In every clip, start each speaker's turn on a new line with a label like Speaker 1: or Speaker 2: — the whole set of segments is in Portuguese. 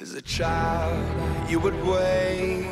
Speaker 1: As a child, you would wait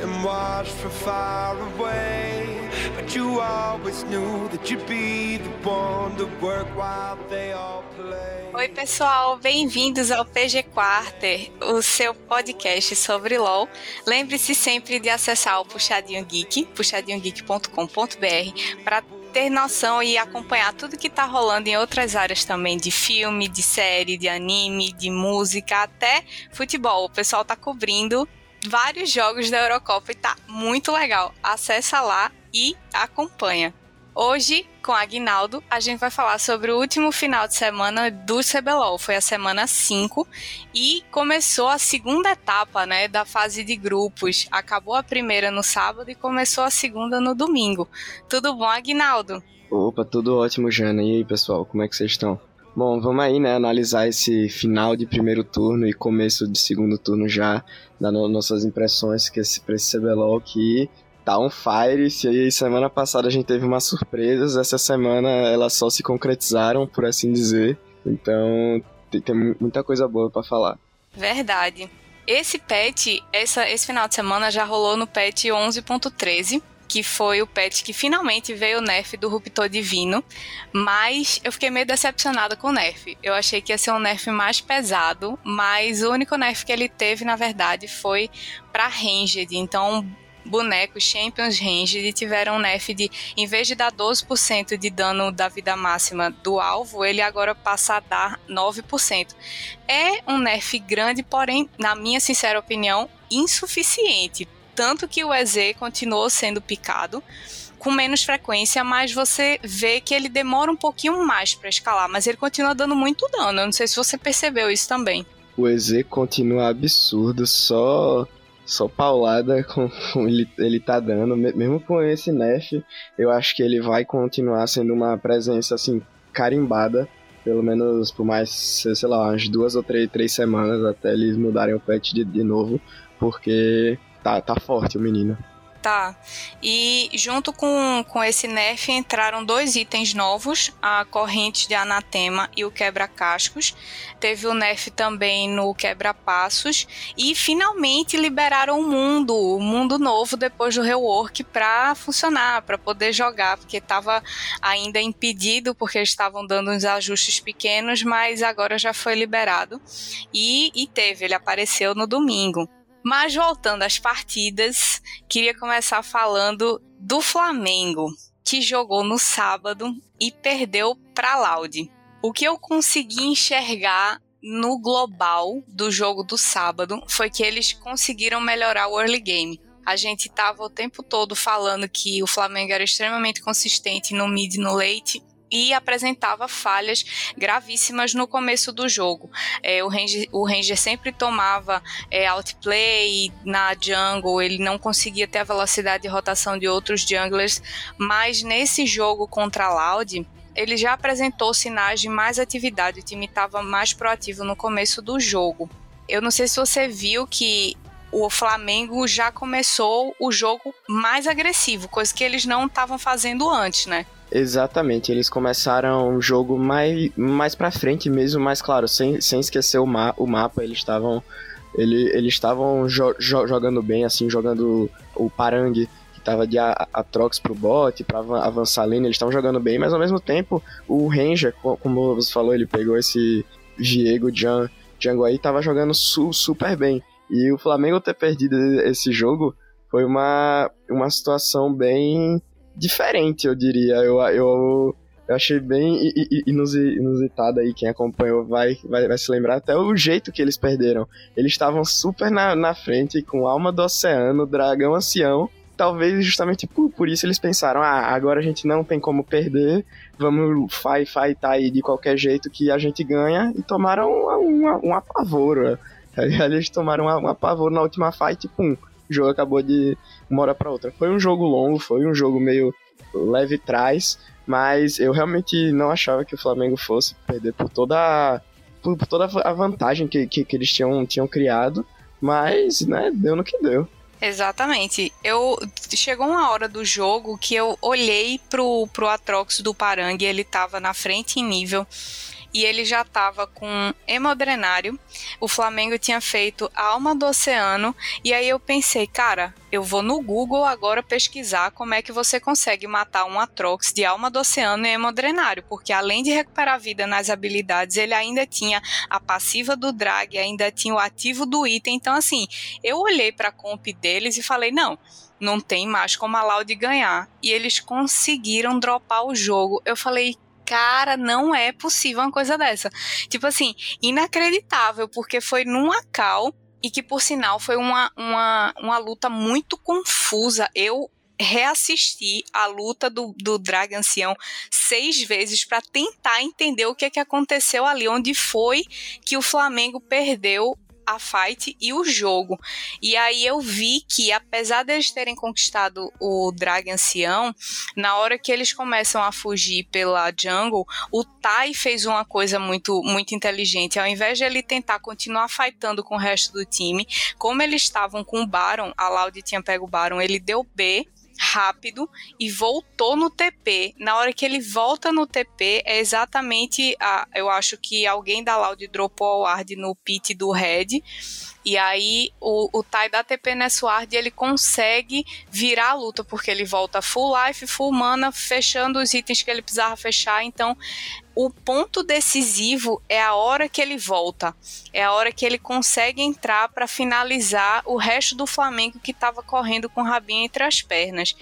Speaker 1: and watch from far away. But you always knew that you'd be the one to work while they all play. Oi, pessoal, bem-vindos ao PG Quarter, o seu podcast sobre LOL. Lembre-se sempre de acessar o Puxadinho Geek, puxadinhogeek.com.br, para ter noção e acompanhar tudo que tá rolando em outras áreas também, de filme, de série, de anime, de música, até futebol. O pessoal tá cobrindo vários jogos da Eurocopa e tá muito legal. Acessa lá e acompanha. Hoje, com Aguinaldo, a gente vai falar sobre o último final de semana do CBLOL. Foi a semana 5 e começou a segunda etapa né, da fase de grupos. Acabou a primeira no sábado e começou a segunda no domingo. Tudo bom, Aguinaldo?
Speaker 2: Opa, tudo ótimo, Jana. E aí, pessoal, como é que vocês estão? Bom, vamos aí, né, analisar esse final de primeiro turno e começo de segundo turno já, dando nossas impressões que esse, pra esse CBLOL que tá on fire. Se aí semana passada a gente teve umas surpresas, essa semana elas só se concretizaram, por assim dizer. Então tem, tem muita coisa boa para falar.
Speaker 1: Verdade. Esse patch, essa, esse final de semana já rolou no patch 11.13 que foi o patch que finalmente veio o nerf do Ruptor Divino, mas eu fiquei meio decepcionada com o nerf. Eu achei que ia ser um nerf mais pesado, mas o único nerf que ele teve, na verdade, foi para Ranged. Então, bonecos Champions Range tiveram um nerf de, em vez de dar 12% de dano da vida máxima do alvo, ele agora passa a dar 9%. É um nerf grande, porém, na minha sincera opinião, insuficiente. Tanto que o EZ continuou sendo picado com menos frequência, mas você vê que ele demora um pouquinho mais para escalar, mas ele continua dando muito dano. Eu não sei se você percebeu isso também.
Speaker 2: O EZ continua absurdo, só só paulada com, com ele, ele tá dando, mesmo com esse nerf, eu acho que ele vai continuar sendo uma presença assim carimbada, pelo menos por mais, sei lá, umas duas ou três, três semanas até eles mudarem o patch de, de novo, porque tá, tá forte o menino.
Speaker 1: Tá. E junto com, com esse nerf entraram dois itens novos, a corrente de anatema e o quebra-cascos. Teve o nerf também no quebra-passos e finalmente liberaram o mundo, o mundo novo depois do rework para funcionar, para poder jogar, porque estava ainda impedido porque eles estavam dando uns ajustes pequenos, mas agora já foi liberado. E, e teve, ele apareceu no domingo. Mas voltando às partidas, queria começar falando do Flamengo, que jogou no sábado e perdeu para Laude. O que eu consegui enxergar no global do jogo do sábado foi que eles conseguiram melhorar o early game. A gente estava o tempo todo falando que o Flamengo era extremamente consistente no mid e no late e apresentava falhas gravíssimas no começo do jogo. É, o, Ranger, o Ranger sempre tomava é, outplay na jungle, ele não conseguia ter a velocidade de rotação de outros junglers, mas nesse jogo contra a Loud, ele já apresentou sinais de mais atividade, o time estava mais proativo no começo do jogo. Eu não sei se você viu que o Flamengo já começou o jogo mais agressivo, coisa que eles não estavam fazendo antes, né?
Speaker 2: Exatamente, eles começaram o jogo mais, mais pra frente mesmo, mas claro, sem, sem esquecer o, ma o mapa, eles estavam ele, eles estavam jo jo jogando bem, assim, jogando o Parangue, que tava de Atrox pro bot, pra avançar a lane, eles estavam jogando bem, mas ao mesmo tempo o Ranger, como você falou, ele pegou esse Diego Jan, Django aí, tava jogando su super bem. E o Flamengo ter perdido esse jogo foi uma, uma situação bem diferente, eu diria. Eu, eu, eu achei bem inusitado aí. Quem acompanhou vai, vai, vai se lembrar até o jeito que eles perderam. Eles estavam super na, na frente, com alma do oceano, dragão ancião. Talvez justamente por, por isso eles pensaram: ah, agora a gente não tem como perder, vamos fight, tá aí de qualquer jeito que a gente ganha. E tomaram um, apavoro. Eles tomaram um apavoro na última fight, pum o jogo acabou de uma hora para outra. Foi um jogo longo, foi um jogo meio leve trás, mas eu realmente não achava que o Flamengo fosse perder por toda, por, por toda a vantagem que, que, que, eles tinham, tinham criado, mas, né, deu no que deu.
Speaker 1: Exatamente. Eu chegou uma hora do jogo que eu olhei pro, pro Atrox do Parangue, ele tava na frente em nível e ele já estava com hemodrenário. O Flamengo tinha feito Alma do Oceano e aí eu pensei, cara, eu vou no Google agora pesquisar como é que você consegue matar um Atrox de Alma do Oceano e hemodrenário, porque além de recuperar vida nas habilidades, ele ainda tinha a passiva do drag, ainda tinha o ativo do item. Então assim, eu olhei para a comp deles e falei, não, não tem mais como a Loud ganhar. E eles conseguiram dropar o jogo. Eu falei, cara, não é possível uma coisa dessa. Tipo assim, inacreditável, porque foi numa cal e que, por sinal, foi uma, uma, uma luta muito confusa. Eu reassisti a luta do, do Drag Ancião seis vezes para tentar entender o que, é que aconteceu ali, onde foi que o Flamengo perdeu a fight e o jogo. E aí eu vi que, apesar deles terem conquistado o Drag Ancião, na hora que eles começam a fugir pela jungle, o Tai fez uma coisa muito, muito inteligente. Ao invés de ele tentar continuar fightando com o resto do time, como eles estavam com o Baron, a Loud tinha pego o Baron, ele deu B rápido e voltou no TP. Na hora que ele volta no TP, é exatamente a, eu acho que alguém da Loud dropou o ward no pit do Red. E aí o, o Tai da TP nesse ward ele consegue virar a luta, porque ele volta full life, full mana, fechando os itens que ele precisava fechar. Então o ponto decisivo é a hora que ele volta, é a hora que ele consegue entrar para finalizar o resto do Flamengo que estava correndo com o rabinho entre as pernas.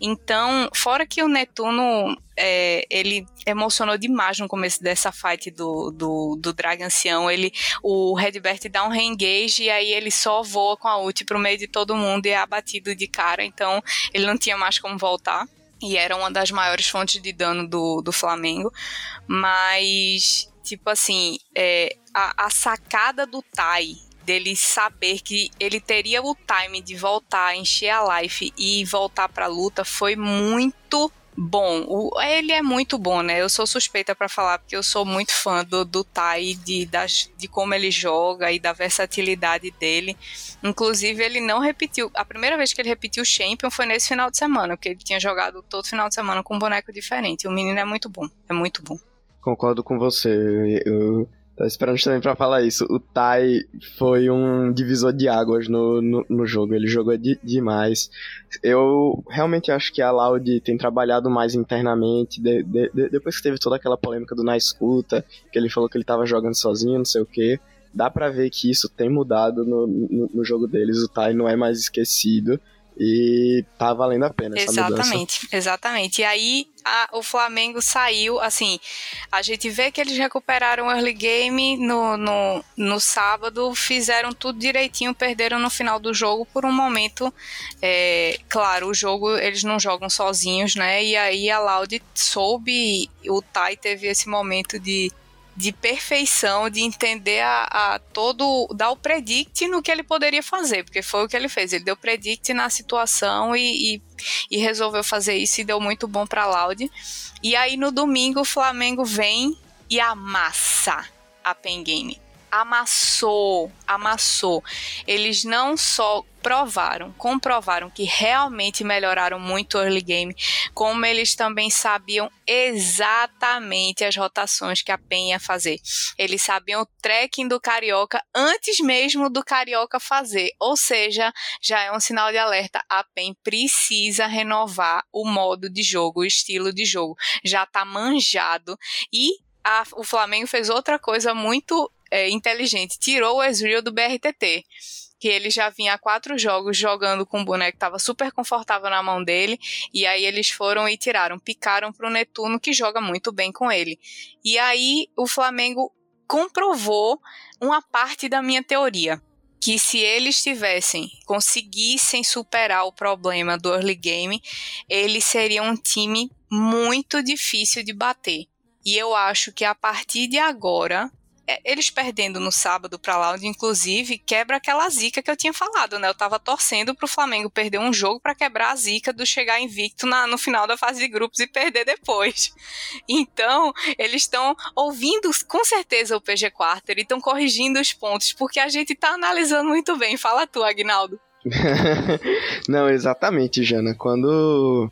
Speaker 1: Então, fora que o Netuno é, ele emocionou demais no começo dessa fight do, do, do Drag Ancião. Ele, o Redbert dá um reengage e aí ele só voa com a ult pro meio de todo mundo e é abatido de cara. Então, ele não tinha mais como voltar e era uma das maiores fontes de dano do, do Flamengo. Mas, tipo assim, é, a, a sacada do Tai dele saber que ele teria o time de voltar, encher a life e voltar pra luta foi muito bom. O, ele é muito bom, né? Eu sou suspeita para falar porque eu sou muito fã do, do Tai, de, das, de como ele joga e da versatilidade dele. Inclusive, ele não repetiu. A primeira vez que ele repetiu o Champion foi nesse final de semana, porque ele tinha jogado todo final de semana com um boneco diferente. O menino é muito bom. É muito bom.
Speaker 2: Concordo com você. Eu Tô esperando também pra falar isso. O Tai foi um divisor de águas no, no, no jogo. Ele jogou de, demais. Eu realmente acho que a Loud tem trabalhado mais internamente. De, de, depois que teve toda aquela polêmica do Na Escuta, que ele falou que ele tava jogando sozinho, não sei o que. Dá pra ver que isso tem mudado no, no, no jogo deles. O Tai não é mais esquecido. E tá valendo a pena
Speaker 1: Exatamente, exatamente. E aí a, o Flamengo saiu, assim, a gente vê que eles recuperaram o early game no, no, no sábado, fizeram tudo direitinho, perderam no final do jogo por um momento. É, claro, o jogo eles não jogam sozinhos, né? E aí a Loud soube, o Tai teve esse momento de de perfeição, de entender a, a, todo, dar o predict no que ele poderia fazer, porque foi o que ele fez. Ele deu predict na situação e, e, e resolveu fazer isso e deu muito bom para Loud. E aí no domingo o Flamengo vem e amassa a Pen Game amassou, amassou. Eles não só provaram, comprovaram que realmente melhoraram muito o early game, como eles também sabiam exatamente as rotações que a PEN ia fazer. Eles sabiam o tracking do Carioca antes mesmo do Carioca fazer, ou seja, já é um sinal de alerta. A PEN precisa renovar o modo de jogo, o estilo de jogo. Já tá manjado e a, o Flamengo fez outra coisa muito é, inteligente, tirou o Ezreal do BRTT que ele já vinha quatro jogos jogando com um boneco que estava super confortável na mão dele, e aí eles foram e tiraram, picaram para o Netuno, que joga muito bem com ele. E aí o Flamengo comprovou uma parte da minha teoria, que se eles tivessem, conseguissem superar o problema do early game, eles seriam um time muito difícil de bater. E eu acho que a partir de agora, eles perdendo no sábado para Loud, inclusive, quebra aquela zica que eu tinha falado, né? Eu tava torcendo pro Flamengo perder um jogo para quebrar a zica do chegar invicto na, no final da fase de grupos e perder depois. Então, eles estão ouvindo com certeza o PG Quarter e estão corrigindo os pontos, porque a gente tá analisando muito bem. Fala tu, Agnaldo.
Speaker 2: Não, exatamente, Jana. Quando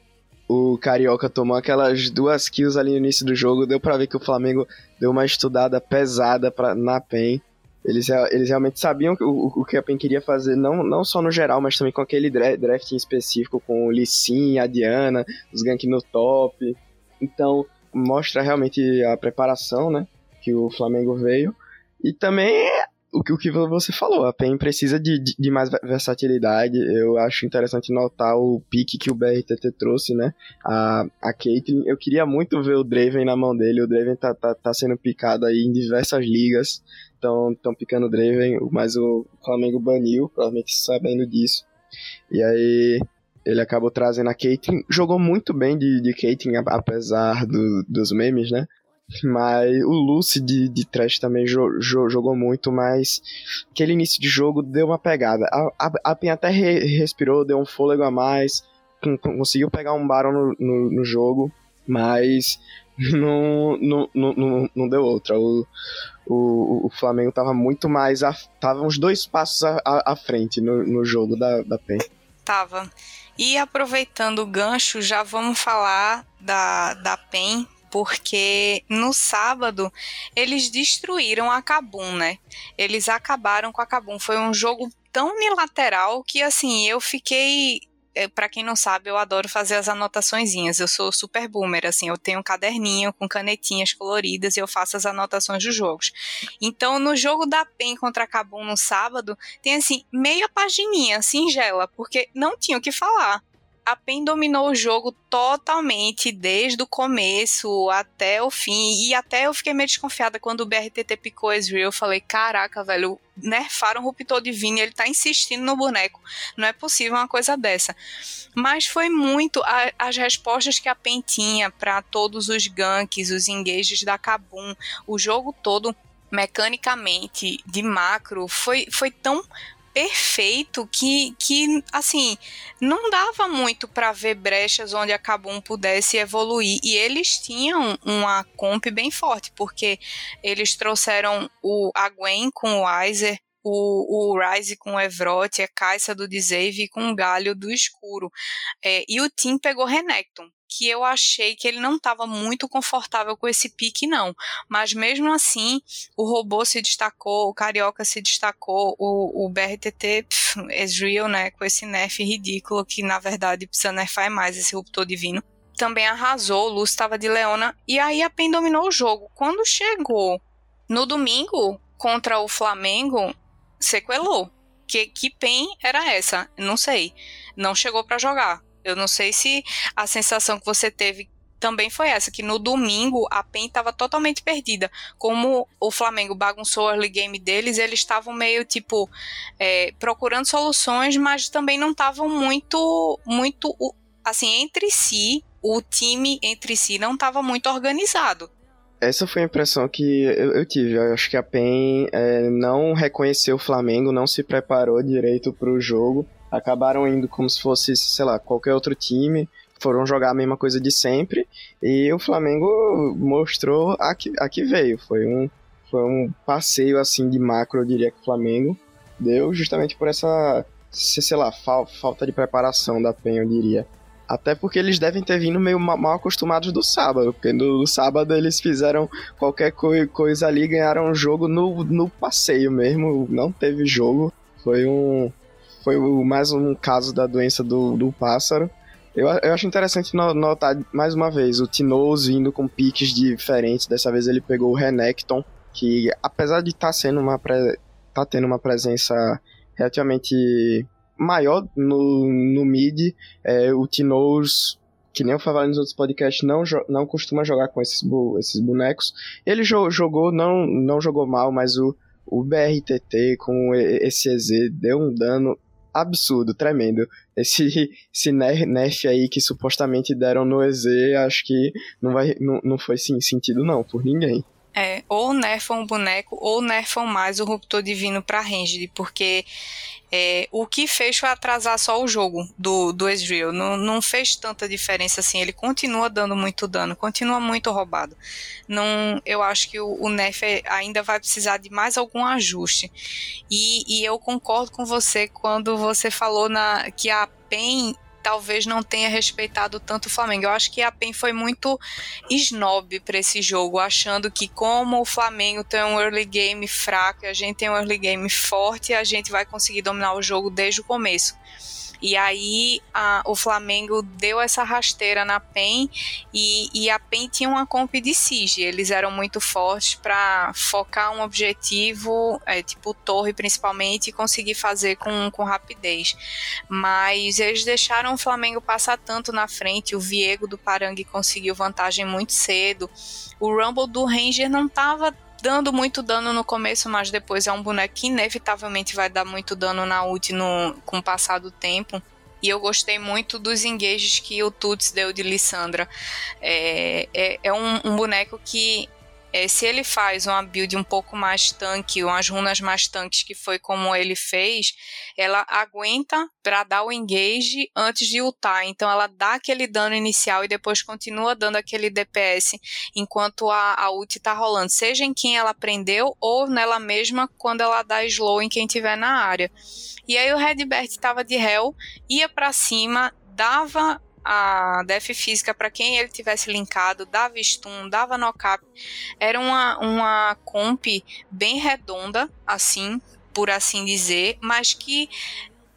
Speaker 2: o Carioca tomou aquelas duas kills ali no início do jogo, deu pra ver que o Flamengo deu uma estudada pesada pra, na PEN. Eles, eles realmente sabiam o, o que a PEN queria fazer, não, não só no geral, mas também com aquele draft específico, com o Lissin, a Diana, os ganks no top. Então, mostra realmente a preparação, né, que o Flamengo veio. E também o que, o que você falou, a PEN precisa de, de, de, mais versatilidade. Eu acho interessante notar o pique que o BRTT trouxe, né? A, a Caitlyn. Eu queria muito ver o Draven na mão dele. O Draven tá, tá, tá sendo picado aí em diversas ligas. Estão picando o Draven, mas o Flamengo baniu, provavelmente sabendo disso. E aí, ele acabou trazendo a Caitlyn. Jogou muito bem de, de Caitlyn, apesar do, dos memes, né? Mas o Lucy de, de trash também jo, jo, jogou muito, mas aquele início de jogo deu uma pegada. A, a, a Pen até re, respirou, deu um fôlego a mais, com, conseguiu pegar um Baron no, no, no jogo, mas não, não, não, não, deu outra. O, o, o Flamengo tava muito mais. A, tava uns dois passos à, à frente no, no jogo da, da PEN.
Speaker 1: Tava. E aproveitando o gancho, já vamos falar da, da PEN, porque no sábado eles destruíram a Kabum, né? Eles acabaram com a Kabum. Foi um jogo tão unilateral que assim, eu fiquei é, para quem não sabe, eu adoro fazer as anotaçõezinhas. Eu sou super boomer, assim, eu tenho um caderninho com canetinhas coloridas e eu faço as anotações dos jogos. Então, no jogo da PEN contra a Kabum no sábado, tem assim, meia pagininha singela, porque não tinha o que falar a PEN dominou o jogo totalmente, desde o começo até o fim. E até eu fiquei meio desconfiada quando o BRTT picou Ezreal. Eu falei, caraca, velho, nerfaram o Ruptor Divino e ele tá insistindo no boneco. Não é possível uma coisa dessa. Mas foi muito a, as respostas que a PEN tinha para todos os ganks, os engages da Kabum, o jogo todo mecanicamente de macro foi, foi tão perfeito que, que assim, não dava muito para ver brechas onde a Kabum pudesse evoluir. E eles tinham uma comp bem forte, porque eles trouxeram o, a Gwen com o Weiser, o, o Ryze com o Evrote, a Caixa do Dzave com o Galho do Escuro. É, e o Tim pegou Renekton, que eu achei que ele não estava muito confortável com esse pique, não. Mas mesmo assim, o robô se destacou, o Carioca se destacou, o, o BRTT, Ezreal, né, com esse nerf ridículo, que na verdade precisa nerfar mais esse ruptor divino. Também arrasou, o Luz estava de Leona, e aí a PEN dominou o jogo. Quando chegou no domingo contra o Flamengo, sequelou. Que, que PEN era essa? Não sei. Não chegou para jogar eu não sei se a sensação que você teve também foi essa, que no domingo a PEN estava totalmente perdida. Como o Flamengo bagunçou o early game deles, eles estavam meio tipo é, procurando soluções, mas também não estavam muito, muito assim, entre si, o time entre si não estava muito organizado.
Speaker 2: Essa foi a impressão que eu, eu tive. Eu acho que a PEN é, não reconheceu o Flamengo, não se preparou direito para o jogo acabaram indo como se fosse, sei lá, qualquer outro time, foram jogar a mesma coisa de sempre, e o Flamengo mostrou a que, a que veio. Foi um, foi um passeio assim de macro, eu diria que o Flamengo deu justamente por essa, sei lá, fal, falta de preparação da PEN, eu diria. Até porque eles devem ter vindo meio mal acostumados do sábado, porque no, sábado eles fizeram qualquer co coisa ali, ganharam o jogo no, no passeio mesmo, não teve jogo. Foi um, foi mais um caso da doença do, do pássaro. Eu, eu acho interessante notar mais uma vez o Tinoz vindo com piques diferentes. Dessa vez ele pegou o Renekton, que apesar de estar tá sendo uma pre, tá tendo uma presença relativamente maior no, no mid, é, o Tinoz, que nem eu falei nos outros podcasts, não, não costuma jogar com esses, esses bonecos. Ele jo jogou, não, não jogou mal, mas o, o BRTT com esse EZ deu um dano absurdo, tremendo. Esse, esse nerf aí que supostamente deram no EZ, acho que não, vai, não, não foi sim, sentido não, por ninguém.
Speaker 1: É, ou nerfam o boneco, ou nerfam mais o Ruptor Divino pra Ranged, porque é, o que fez foi atrasar só o jogo do, do Ezreal. Não, não fez tanta diferença assim. Ele continua dando muito dano, continua muito roubado. Não, eu acho que o, o Nerf ainda vai precisar de mais algum ajuste. E, e eu concordo com você quando você falou na, que a PEN talvez não tenha respeitado tanto o Flamengo. Eu acho que a PEN foi muito snob para esse jogo, achando que como o Flamengo tem um early game fraco a gente tem um early game forte, a gente vai conseguir dominar o jogo desde o começo. E aí a, o Flamengo deu essa rasteira na PEN e, e a PEN tinha uma comp de SIG. Eles eram muito fortes para focar um objetivo, é, tipo torre principalmente, e conseguir fazer com, com rapidez. Mas eles deixaram o Flamengo passar tanto na frente. O Viego do Parangue conseguiu vantagem muito cedo. O Rumble do Ranger não estava dando muito dano no começo, mas depois é um boneco que inevitavelmente vai dar muito dano na ult no, com o passar do tempo. E eu gostei muito dos engages que o Tuts deu de Lissandra. É, é, é um, um boneco que é, se ele faz uma build um pouco mais tanque, umas runas mais tanques, que foi como ele fez, ela aguenta para dar o engage antes de ultar. Então ela dá aquele dano inicial e depois continua dando aquele DPS enquanto a, a ult tá rolando, seja em quem ela prendeu ou nela mesma quando ela dá slow em quem tiver na área. E aí o Redbert estava de réu, ia para cima, dava a def física para quem ele tivesse linkado, dava stun, dava knock-up. Era uma, uma comp bem redonda, assim, por assim dizer, mas que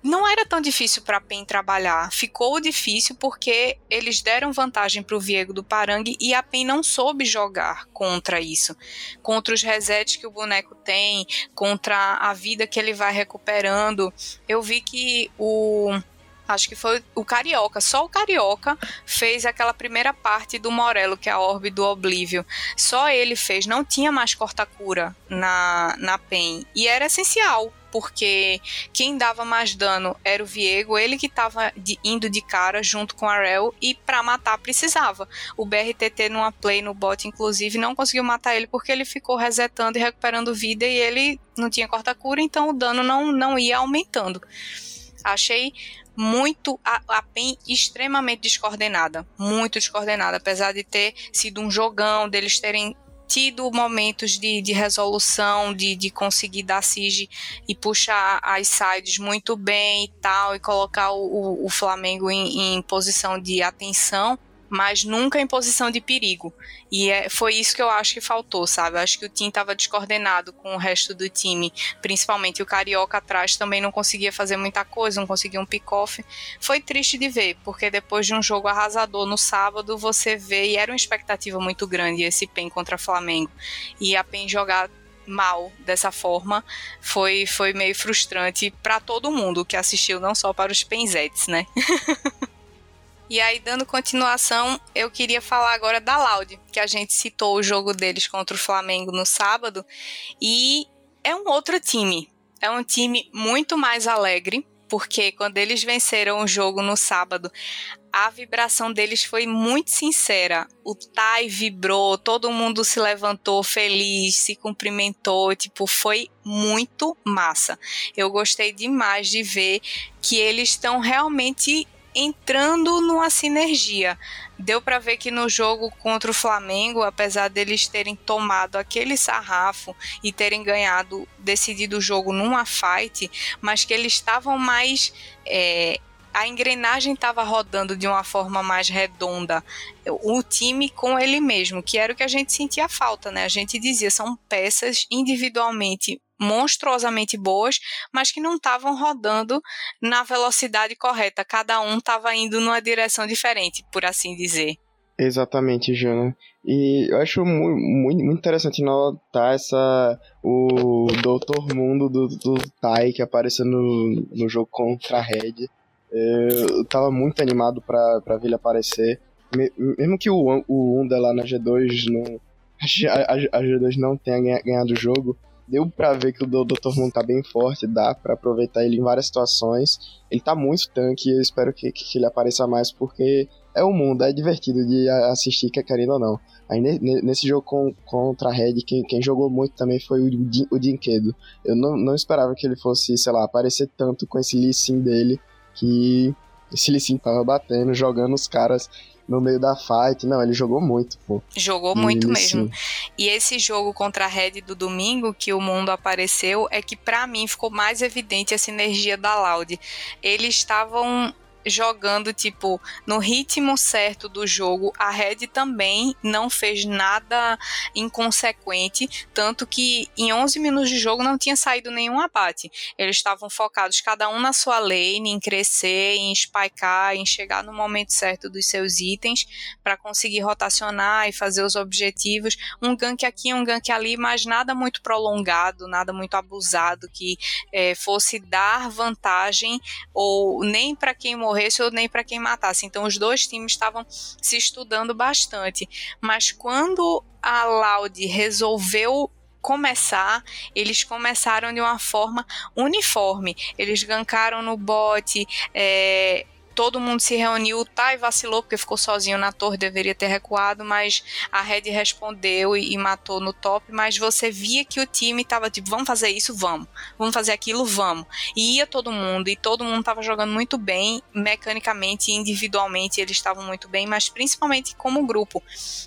Speaker 1: não era tão difícil para PEN trabalhar. Ficou difícil porque eles deram vantagem para o Viego do Parangue e a PEN não soube jogar contra isso. Contra os resets que o boneco tem, contra a vida que ele vai recuperando. Eu vi que o acho que foi o Carioca, só o Carioca fez aquela primeira parte do Morello, que é a Orbe do Oblívio. Só ele fez, não tinha mais corta-cura na, na PEN. E era essencial, porque quem dava mais dano era o Viego, ele que estava indo de cara junto com a Rel e para matar precisava. O BRTT numa play no bot, inclusive, não conseguiu matar ele porque ele ficou resetando e recuperando vida e ele não tinha corta-cura, então o dano não, não ia aumentando. Achei muito a, a PEN extremamente descoordenada, muito descoordenada, apesar de ter sido um jogão, deles terem tido momentos de, de resolução, de, de conseguir dar siege e puxar as sides muito bem e tal, e colocar o, o Flamengo em, em posição de atenção mas nunca em posição de perigo. E é, foi isso que eu acho que faltou, sabe? Eu acho que o time estava descoordenado com o resto do time, principalmente o Carioca atrás também não conseguia fazer muita coisa, não conseguia um pick-off. Foi triste de ver, porque depois de um jogo arrasador no sábado, você vê, e era uma expectativa muito grande esse PEN contra Flamengo. E a PEN jogar mal dessa forma foi, foi meio frustrante para todo mundo que assistiu, não só para os penzetes, né? E aí, dando continuação, eu queria falar agora da Loud, que a gente citou o jogo deles contra o Flamengo no sábado. E é um outro time. É um time muito mais alegre, porque quando eles venceram o jogo no sábado, a vibração deles foi muito sincera. O Tai vibrou, todo mundo se levantou feliz, se cumprimentou, tipo, foi muito massa. Eu gostei demais de ver que eles estão realmente entrando numa sinergia. Deu para ver que no jogo contra o Flamengo, apesar deles terem tomado aquele sarrafo e terem ganhado, decidido o jogo numa fight, mas que eles estavam mais é, a engrenagem estava rodando de uma forma mais redonda. O time com ele mesmo, que era o que a gente sentia falta, né? A gente dizia, são peças individualmente monstruosamente boas, mas que não estavam rodando na velocidade correta. Cada um estava indo numa direção diferente, por assim dizer.
Speaker 2: Exatamente, Jana. E eu acho muito, muito, interessante notar essa o Doutor Mundo do, do Tai que apareceu no, no jogo contra a Red. Eu tava muito animado pra, pra ver ele aparecer. Mesmo que o, o Unda lá na G2 não. A, a, a G2 não tenha ganhado o jogo, deu pra ver que o Dr. Moon tá bem forte, dá para aproveitar ele em várias situações. Ele tá muito tanque e eu espero que, que ele apareça mais porque é o mundo, é divertido de assistir, quer querendo ou não. Aí nesse jogo com, contra a Red, quem, quem jogou muito também foi o, o Dinquedo. Eu não, não esperava que ele fosse, sei lá, aparecer tanto com esse Lee Sin dele, que esse Lee Sin tava batendo, jogando os caras no meio da fight. Não, ele jogou muito, pô.
Speaker 1: Jogou muito mesmo. E esse jogo contra a Red do domingo, que o mundo apareceu, é que para mim ficou mais evidente a sinergia da Loud. Eles estavam jogando, tipo, no ritmo certo do jogo. A Red também não fez nada inconsequente, tanto que em 11 minutos de jogo não tinha saído nenhum abate. Eles estavam focados cada um na sua lane, em crescer, em spikear, em chegar no momento certo dos seus itens para conseguir rotacionar e fazer os objetivos. Um gank aqui, um gank ali, mas nada muito prolongado, nada muito abusado que é, fosse dar vantagem ou nem para quem morresse ou nem para quem matasse. Então os dois times estavam se estudando bastante. Mas quando a Loud resolveu começar, eles começaram de uma forma uniforme. Eles gankaram no bot, é, todo mundo se reuniu. O Tai vacilou porque ficou sozinho na torre, deveria ter recuado, mas a Red respondeu e, e matou no top. Mas você via que o time tava tipo, vamos fazer isso, vamos. Vamos fazer aquilo, vamos. E ia todo mundo, e todo mundo tava jogando muito bem, mecanicamente e individualmente eles estavam muito bem, mas principalmente como grupo.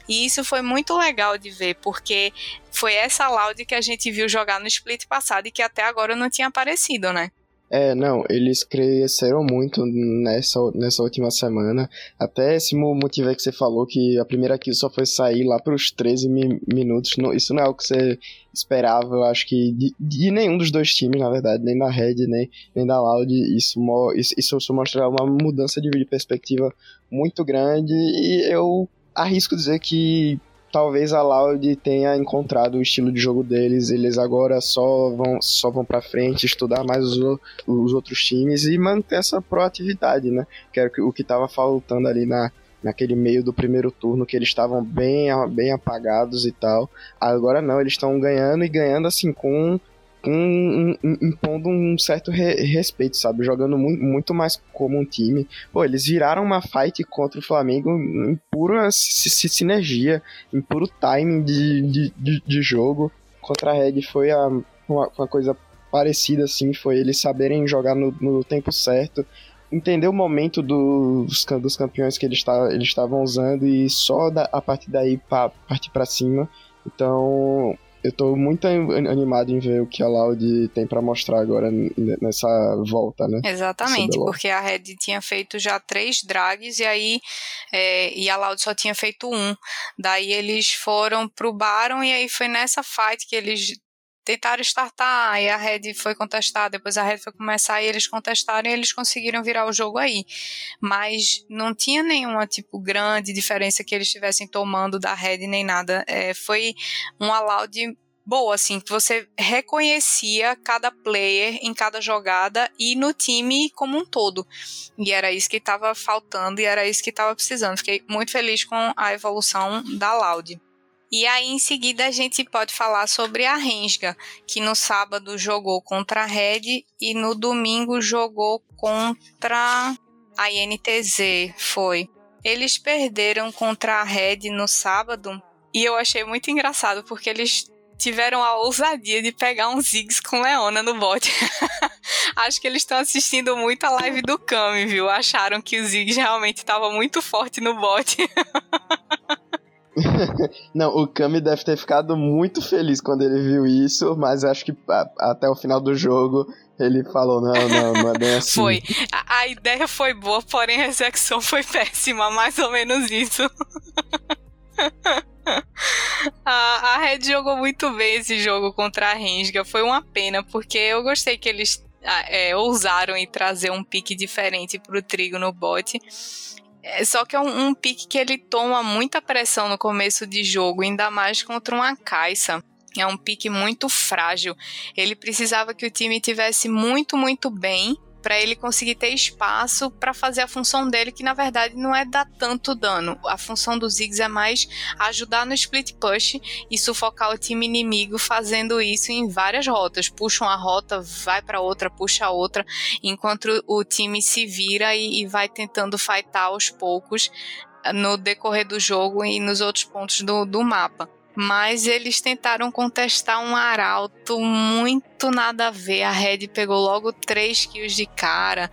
Speaker 1: E isso foi muito legal de ver, porque foi essa Loud que a gente viu jogar no split passado e que até agora não tinha aparecido, né?
Speaker 2: É, não, eles cresceram muito nessa, nessa última semana. Até esse motivo aí que você falou, que a primeira kill só foi sair lá pros 13 mi minutos. Isso não é o que você esperava, eu acho que de, de, nenhum dos dois times, na verdade, nem da Red, nem, nem da Loud. Isso, isso, isso mostra uma mudança de perspectiva muito grande e eu arrisco dizer que talvez a Loud tenha encontrado o estilo de jogo deles. Eles agora só vão, só vão para frente, estudar mais os, os outros times e manter essa proatividade, né? Que era o que estava faltando ali na, naquele meio do primeiro turno, que eles estavam bem, bem apagados e tal. Agora não, eles estão ganhando e ganhando assim com impondo um certo re respeito, sabe? Jogando mu muito mais como um time. Pô, eles viraram uma fight contra o Flamengo em pura sinergia, em puro timing de, de, de, de jogo. Contra a Red foi a, uma, uma, coisa parecida, assim, foi eles saberem jogar no, no tempo certo, entender o momento dos, dos campeões que eles estavam usando e só da, a partir daí pa, partir para cima. Então, eu tô muito animado em ver o que a Loud tem para mostrar agora nessa volta, né?
Speaker 1: Exatamente, porque a Red tinha feito já três drags e aí é, e a Loud só tinha feito um. Daí eles foram pro Baron e aí foi nessa fight que eles tentaram startar, e a Red foi contestar, depois a Red foi começar e eles contestaram e eles conseguiram virar o jogo aí. Mas não tinha nenhuma, tipo, grande diferença que eles estivessem tomando da Red nem nada. É, foi uma loud boa, assim, que você reconhecia cada player em cada jogada e no time como um todo. E era isso que estava faltando e era isso que estava precisando. Fiquei muito feliz com a evolução da Loud. E aí, em seguida, a gente pode falar sobre a Rensga, que no sábado jogou contra a Red e no domingo jogou contra a INTZ. Foi. Eles perderam contra a Red no sábado e eu achei muito engraçado porque eles tiveram a ousadia de pegar um Ziggs com Leona no bot. Acho que eles estão assistindo muito a live do Kami, viu? Acharam que o Ziggs realmente estava muito forte no bot.
Speaker 2: não, o Kami deve ter ficado muito feliz quando ele viu isso, mas acho que a, até o final do jogo ele falou: não, não, não é bem assim.
Speaker 1: Foi. A, a ideia foi boa, porém a execução foi péssima, mais ou menos isso. a, a Red jogou muito bem esse jogo contra a Rensga. Foi uma pena, porque eu gostei que eles é, ousaram e trazer um pique diferente pro trigo no bot. É, só que é um, um pique que ele toma muita pressão no começo de jogo, ainda mais contra uma Caixa. É um pique muito frágil. Ele precisava que o time tivesse muito, muito bem para ele conseguir ter espaço para fazer a função dele, que na verdade não é dar tanto dano. A função do Ziggs é mais ajudar no split push e sufocar o time inimigo fazendo isso em várias rotas. Puxa uma rota, vai para outra, puxa outra, enquanto o time se vira e, e vai tentando fightar aos poucos no decorrer do jogo e nos outros pontos do, do mapa mas eles tentaram contestar um arauto muito nada a ver. A Red pegou logo 3 kills de cara,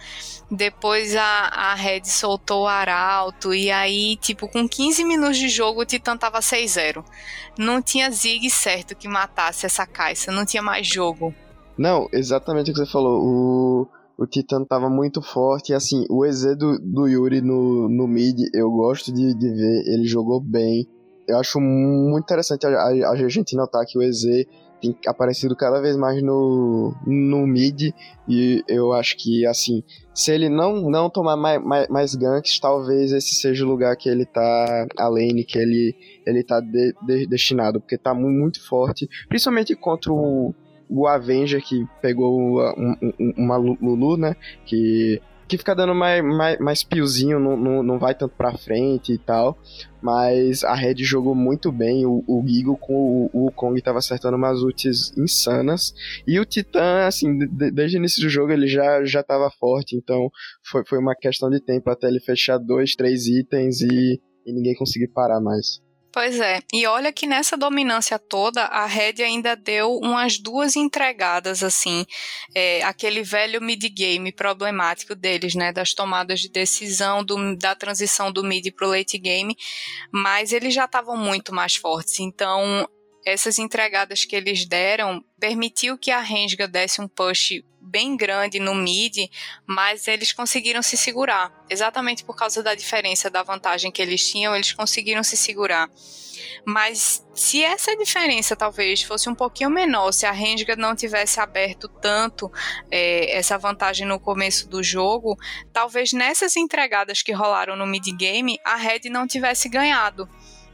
Speaker 1: depois a, a Red soltou o arauto, e aí, tipo, com 15 minutos de jogo, o Titan tava 6-0. Não tinha Zig certo que matasse essa caixa, não tinha mais jogo.
Speaker 2: Não, exatamente o que você falou. O o Titã tava muito forte. E assim, o EZ do, do Yuri no, no mid, eu gosto de, de ver. Ele jogou bem. Eu acho muito interessante a, a, a gente notar que o EZ tem aparecido cada vez mais no, no mid. E eu acho que, assim, se ele não, não tomar mais, mais, mais ganks, talvez esse seja o lugar que ele tá, a lane, que ele, ele tá de, de, destinado. Porque tá muito forte, principalmente contra o, o Avenger, que pegou uma, uma Lulu, né? Que que fica dando mais, mais, mais piozinho, não, não, não vai tanto pra frente e tal. Mas a Red jogou muito bem. O, Gigo com o, o Kong tava acertando umas ults insanas. E o Titã, assim, de, desde o início do jogo ele já, já tava forte. Então foi, foi uma questão de tempo até ele fechar dois, três itens e, e ninguém conseguir parar mais.
Speaker 1: Pois é, e olha que nessa dominância toda, a Red ainda deu umas duas entregadas, assim, é, aquele velho mid-game problemático deles, né, das tomadas de decisão, do, da transição do mid pro late game, mas eles já estavam muito mais fortes, então essas entregadas que eles deram permitiu que a Rensga desse um push bem grande no mid, mas eles conseguiram se segurar. Exatamente por causa da diferença da vantagem que eles tinham, eles conseguiram se segurar. Mas se essa diferença talvez fosse um pouquinho menor, se a Rensga não tivesse aberto tanto é, essa vantagem no começo do jogo, talvez nessas entregadas que rolaram no mid game, a Red não tivesse ganhado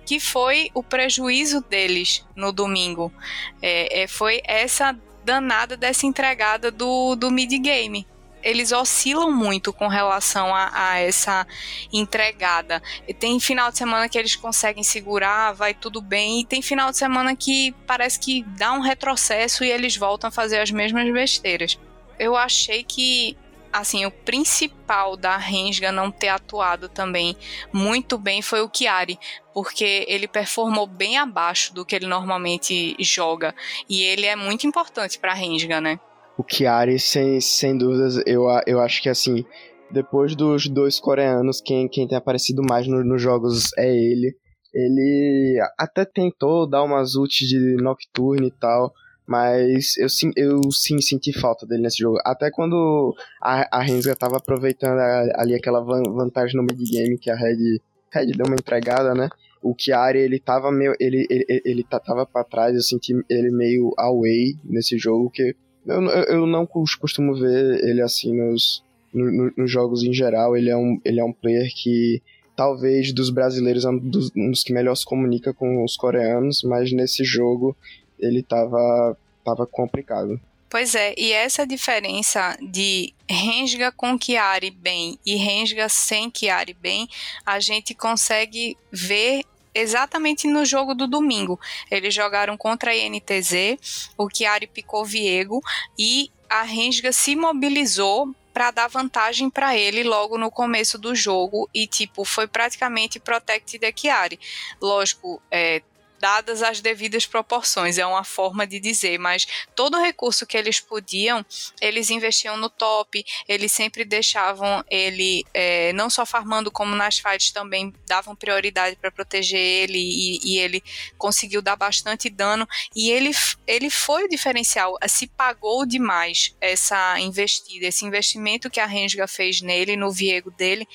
Speaker 1: que foi o prejuízo deles no domingo. É, é, foi essa danada dessa entregada do, do mid-game. Eles oscilam muito com relação a, a, essa entregada. E tem final de semana que eles conseguem segurar, vai tudo bem, e tem final de semana que parece que dá um retrocesso e eles voltam a fazer as mesmas besteiras. Eu achei que assim, o principal da Rensga não ter atuado também muito bem foi o Chiari, porque ele performou bem abaixo do que ele normalmente joga, e ele é muito importante para a Rensga, né?
Speaker 2: O Chiari, sem, sem dúvidas, eu, eu acho que assim, depois dos dois coreanos, quem, quem tem aparecido mais no, nos jogos é ele. Ele até tentou dar umas ults de Nocturne e tal, mas eu sim, eu sim senti falta dele nesse jogo. Até quando a, a Rensga tava aproveitando ali aquela vantagem no mid-game que a Red, Red deu uma entregada, né? O Chiari, ele tava meio. Ele, ele, ele tava pra trás, eu senti ele meio away nesse jogo, que eu, eu não costumo ver ele assim nos, no, nos jogos em geral. Ele é, um, ele é um player que talvez dos brasileiros é um dos, um dos que melhor se comunica com os coreanos, mas nesse jogo ele tava, tava complicado.
Speaker 1: Pois é, e essa diferença de Rensga com Chiari bem e Rensga sem Chiari bem, a gente consegue ver exatamente no jogo do domingo. Eles jogaram contra a INTZ, o Chiari picou Viego e a Rensga se mobilizou para dar vantagem para ele logo no começo do jogo e tipo foi praticamente protect de Chiari. Lógico, é, dadas as devidas proporções, é uma forma de dizer, mas todo o recurso que eles podiam, eles investiam no top, eles sempre deixavam ele, é, não só farmando, como nas fights também davam prioridade para proteger ele e, e, ele conseguiu dar bastante dano. E ele, ele foi o diferencial, se pagou demais essa investida, esse investimento que a Rensga fez nele, no Viego dele,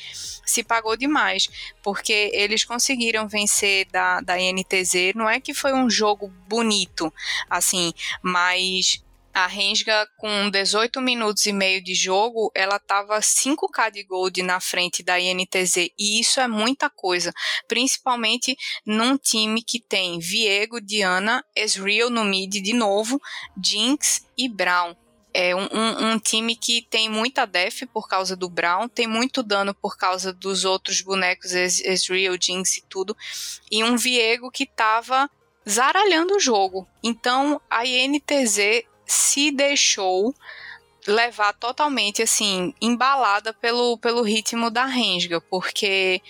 Speaker 1: se pagou demais, porque eles conseguiram vencer da, da INTZ não é que foi um jogo bonito, assim, mas a Rensga, com 18 minutos e meio de jogo, ela estava 5k de gold na frente da INTZ, e isso é muita coisa, principalmente num time que tem Viego, Diana, Ezreal no mid de novo, Jinx e Brown é um, um, time que tem muita def por causa do Brown, tem muito dano por causa dos outros bonecos, Ezreal, Jinx e tudo, e um Viego que tava zaralhando o jogo. Então a INTZ se deixou levar totalmente assim, embalada pelo, pelo ritmo da Rensga, porque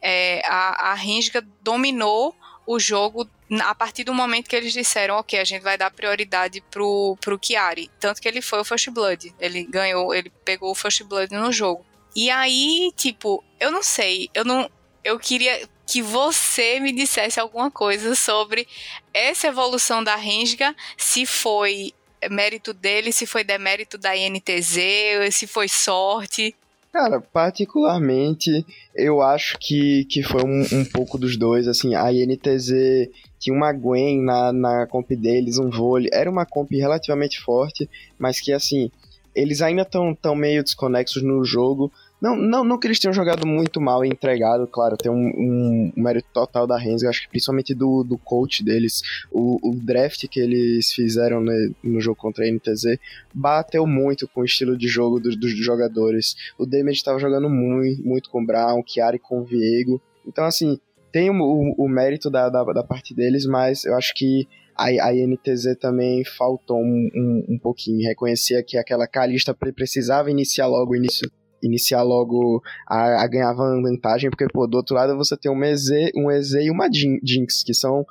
Speaker 1: é, a, a Rensga dominou o jogo a partir do momento que eles disseram, ok, a gente vai dar prioridade pro, pro Chiari. Tanto que ele foi o First Blood. Ele ganhou, ele pegou o First Blood no jogo. E aí, tipo, eu não sei, eu não. Eu queria que você me dissesse alguma coisa sobre essa evolução da Rensga, se foi mérito dele, se foi demérito da INTZ, se foi sorte.
Speaker 2: Cara, particularmente, eu acho que, que foi um, um pouco dos dois. Assim, a INTZ tinha uma Gwen na, na comp deles, um vôlei. Era uma comp relativamente forte, mas que, assim, eles ainda estão tão meio desconexos no jogo. Não, não, não que eles tenham jogado muito mal e entregado, claro, tem um, um, um mérito total da Rensga, acho que principalmente do, do coach deles. O, o draft que eles fizeram né, no jogo contra a NTZ bateu muito com o estilo de jogo dos, dos jogadores. O Damage estava jogando muito, muito com o Brown, Chiari com o Viego. Então, assim, tem o, o, o mérito da, da, da, parte deles, mas eu acho que a, a INTZ também faltou um, um, um pouquinho. Reconhecia que aquela Kalista precisava iniciar logo início iniciar logo a, a, ganhar vantagem, porque, pô, do outro lado você tem um EZ, um EZ e uma Jinx, que são.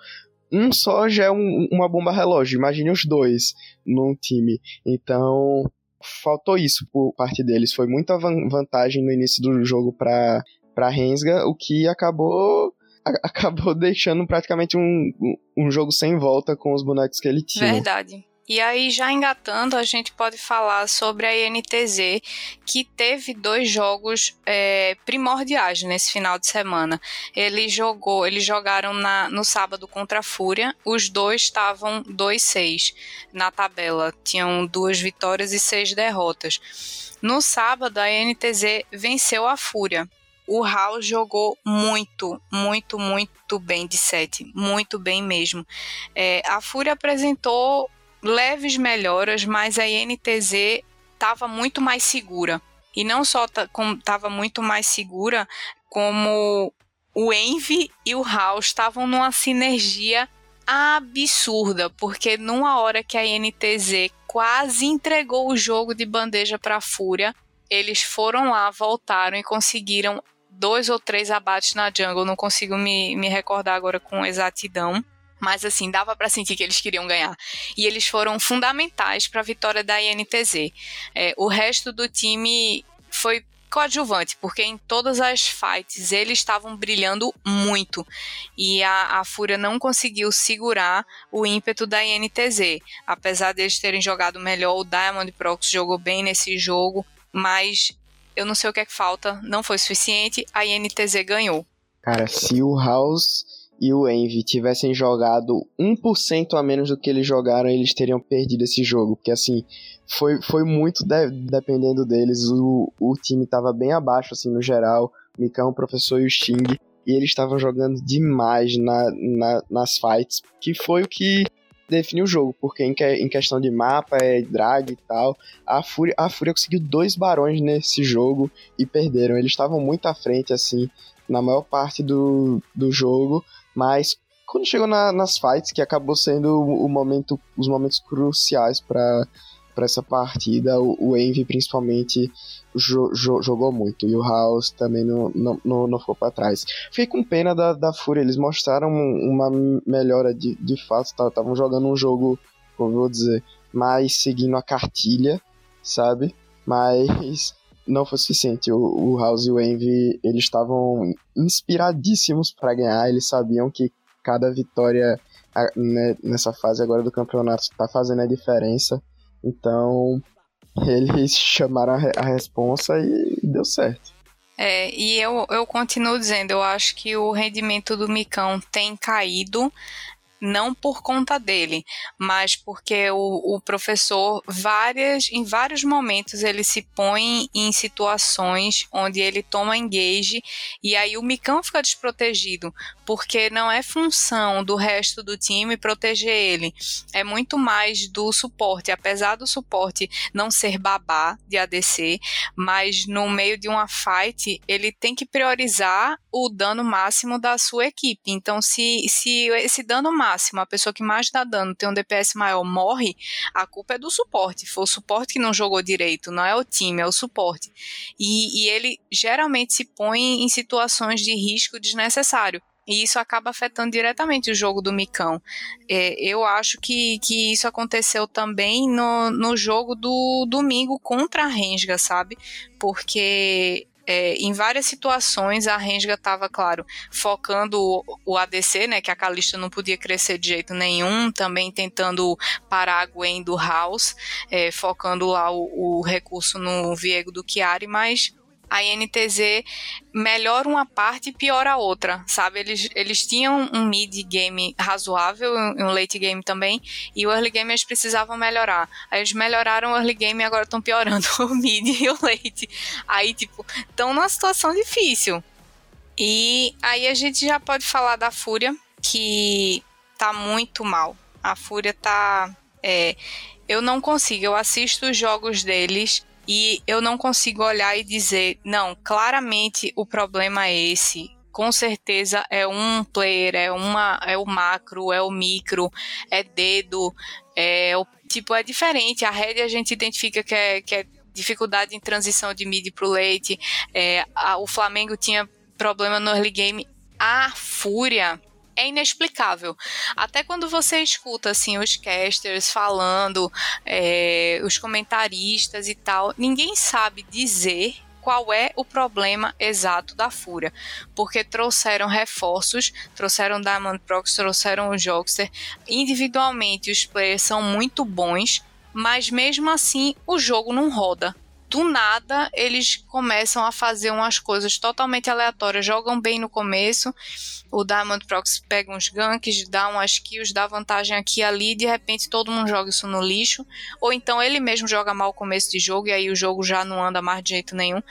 Speaker 2: Um só já é um, uma bomba relógio, imagine os dois num time. Então, faltou isso por parte deles. Foi muita vantagem no início do jogo pra, pra Rensga, o que acabou acabou deixando praticamente um, um jogo sem volta com os bonecos que ele tinha.
Speaker 1: Verdade. E aí, já engatando, a gente pode falar sobre a INTZ, que teve dois jogos é, primordiais nesse final de semana. Ele jogou, eles jogaram na, no sábado contra a Fúria, os dois estavam 2-6 na tabela, tinham duas vitórias e seis derrotas. No sábado, a INTZ venceu a Fúria. O House jogou muito, muito, muito bem de sete, muito bem mesmo. É, a Fúria apresentou leves melhoras, mas a INTZ estava muito mais segura. E não só estava muito mais segura, como o Envy e o House estavam numa sinergia absurda, porque numa hora que a NTZ quase entregou o jogo de bandeja para a Fúria, eles foram lá, voltaram e conseguiram dois ou três abates na jungle, não consigo me, me recordar agora com exatidão. Mas assim, dava para sentir que eles queriam ganhar. E eles foram fundamentais para a vitória da INTZ. É, o resto do time foi coadjuvante, porque em todas as fights eles estavam brilhando muito e a, a Fúria não conseguiu segurar o ímpeto da INTZ. Apesar deles terem jogado melhor, o Diamond Prox jogou bem nesse jogo, mas eu não sei o que é que falta, não foi suficiente, a INTZ ganhou.
Speaker 2: Cara, se o House e o Envy tivessem jogado 1% a menos do que eles jogaram, eles teriam perdido esse jogo. Porque assim, foi, foi muito de, dependendo deles. O, o time estava bem abaixo, assim, no geral. O Mikão, o professor e o Sting. E eles estavam jogando demais na, na, nas fights. Que foi o que definiu o jogo. Porque em, que, em questão de mapa, é drag e tal. A Fúria, a Fúria conseguiu dois barões nesse jogo e perderam. Eles estavam muito à frente, assim, na maior parte do, do jogo mas quando chegou na, nas fights, que acabou sendo o momento, os momentos cruciais para para essa partida, o, o Envy principalmente jo, jo, jogou muito e o House também não, não, não, não ficou para trás. Fiquei com pena da, da Fúria, eles mostraram uma melhora de, de fato, estavam jogando um jogo, como eu vou dizer, mais seguindo a cartilha, sabe? Mas não foi suficiente. O, o House e o Envy, eles estavam inspiradíssimos para ganhar, eles sabiam que cada vitória né, nessa fase agora do campeonato está fazendo a diferença. Então, eles chamaram a, responsa e deu certo.
Speaker 1: É, e eu, eu continuo dizendo, eu acho que o rendimento do Micão tem caído não por conta dele, mas porque o, o, professor várias, em vários momentos ele se põe em situações onde ele toma engage e aí o Micão fica desprotegido, porque não é função do resto do time proteger ele, é muito mais do suporte, apesar do suporte não ser babá de ADC, mas no meio de uma fight ele tem que priorizar o dano máximo da sua equipe. Então se, se esse dano máximo a pessoa que mais dá dano tem um DPS maior morre, a culpa é do suporte. Foi o suporte que não jogou direito, não é o time, é o suporte. E, e ele geralmente se põe em situações de risco desnecessário. E isso acaba afetando diretamente o jogo do Micão. É, eu acho que, que isso aconteceu também no, no jogo do domingo contra a Rensga, sabe? Porque é, em várias situações a Renga estava, claro, focando o, o, ADC, né, que a Kalista não podia crescer de jeito nenhum, também tentando parar a Gwen do House, é, focando lá o, o, recurso no Viego do Chiari, mas a INTZ melhora uma parte e piora a outra, sabe? Eles, eles tinham um mid game razoável, um late game também, e o early game eles precisavam melhorar. Aí eles melhoraram o early game e agora estão piorando o mid e o late. Aí, tipo, estão numa situação difícil. E aí a gente já pode falar da Fúria, que tá muito mal. A Fúria tá. É, eu não consigo, eu assisto os jogos deles e eu não consigo olhar e dizer, não, claramente o problema é esse. Com certeza é um player, é uma, é o macro, é o micro, é dedo, é o tipo é diferente. A rede a gente identifica que é, que é dificuldade em transição de mid para o late. É, a, o Flamengo tinha problema no early game. A Fúria é inexplicável. Até quando você escuta assim os casters falando, é, os comentaristas e tal, ninguém sabe dizer qual é o problema exato da Fúria, porque trouxeram reforços, trouxeram Diamond Prox, trouxeram o Jogster. Individualmente, os players são muito bons, mas mesmo assim o jogo não roda do nada eles começam a fazer umas coisas totalmente aleatórias. Jogam bem no começo, o Diamond Prox pega uns ganks, dá umas kills, dá vantagem aqui e ali, de repente todo mundo joga isso no lixo. Ou então ele mesmo joga mal o começo de jogo e aí o jogo já não anda mais de jeito nenhum.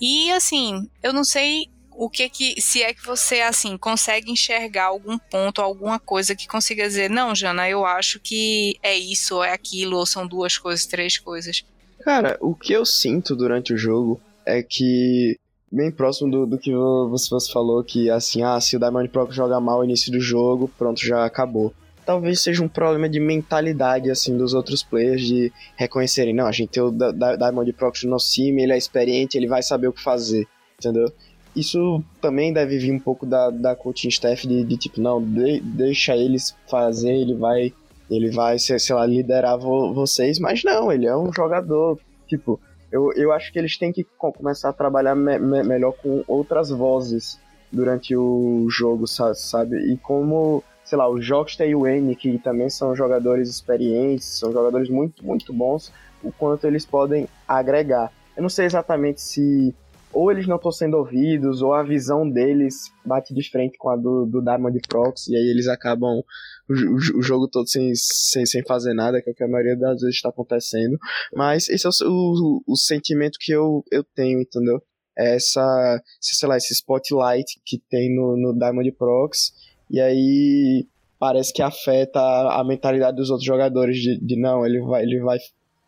Speaker 1: E assim, eu não sei o que que se é que você assim consegue enxergar algum ponto, alguma coisa que consiga dizer, não, Jana, eu acho que é isso, é aquilo, ou são duas coisas, três coisas.
Speaker 2: Cara, o que eu sinto durante o jogo é que, bem próximo do, do que você, falou, que assim, ah, se o Diamond Pro joga mal no início do jogo, pronto, já acabou. Talvez seja um problema de mentalidade, assim, dos outros players de reconhecerem, não, a gente tem o Diamond Pro no nosso time, ele é experiente, ele vai saber o que fazer, entendeu? Isso também deve vir um pouco da, da coaching staff de, de tipo, não, de, deixa eles fazer, ele vai ele vai, sei lá, liderar vo vocês, mas não, ele é um jogador, tipo, eu, eu acho que eles têm que começar a trabalhar me me melhor com outras vozes durante o jogo, sabe? E como, sei lá, o Jockster e o N, que também são jogadores experientes, são jogadores muito, muito bons, o quanto eles podem agregar. Eu não sei exatamente se ou eles não estão sendo ouvidos, ou a visão deles bate de frente com a do, do Diamond Prox, e aí eles acabam o, o, jogo todo sem, sem, sem fazer nada, que é o que a maioria das vezes está acontecendo. Mas esse é o, o, o sentimento que eu, eu tenho, entendeu? É essa, sei lá, esse spotlight que tem no, no Diamond Prox, e aí parece que afeta a mentalidade dos outros jogadores de, de não, ele vai, ele vai,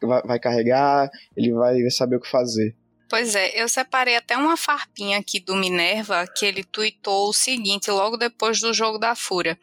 Speaker 2: vai, vai carregar, ele vai saber o que fazer.
Speaker 1: Pois é, eu separei até uma farpinha aqui do Minerva que ele tweetou o seguinte logo depois do jogo da Fúria.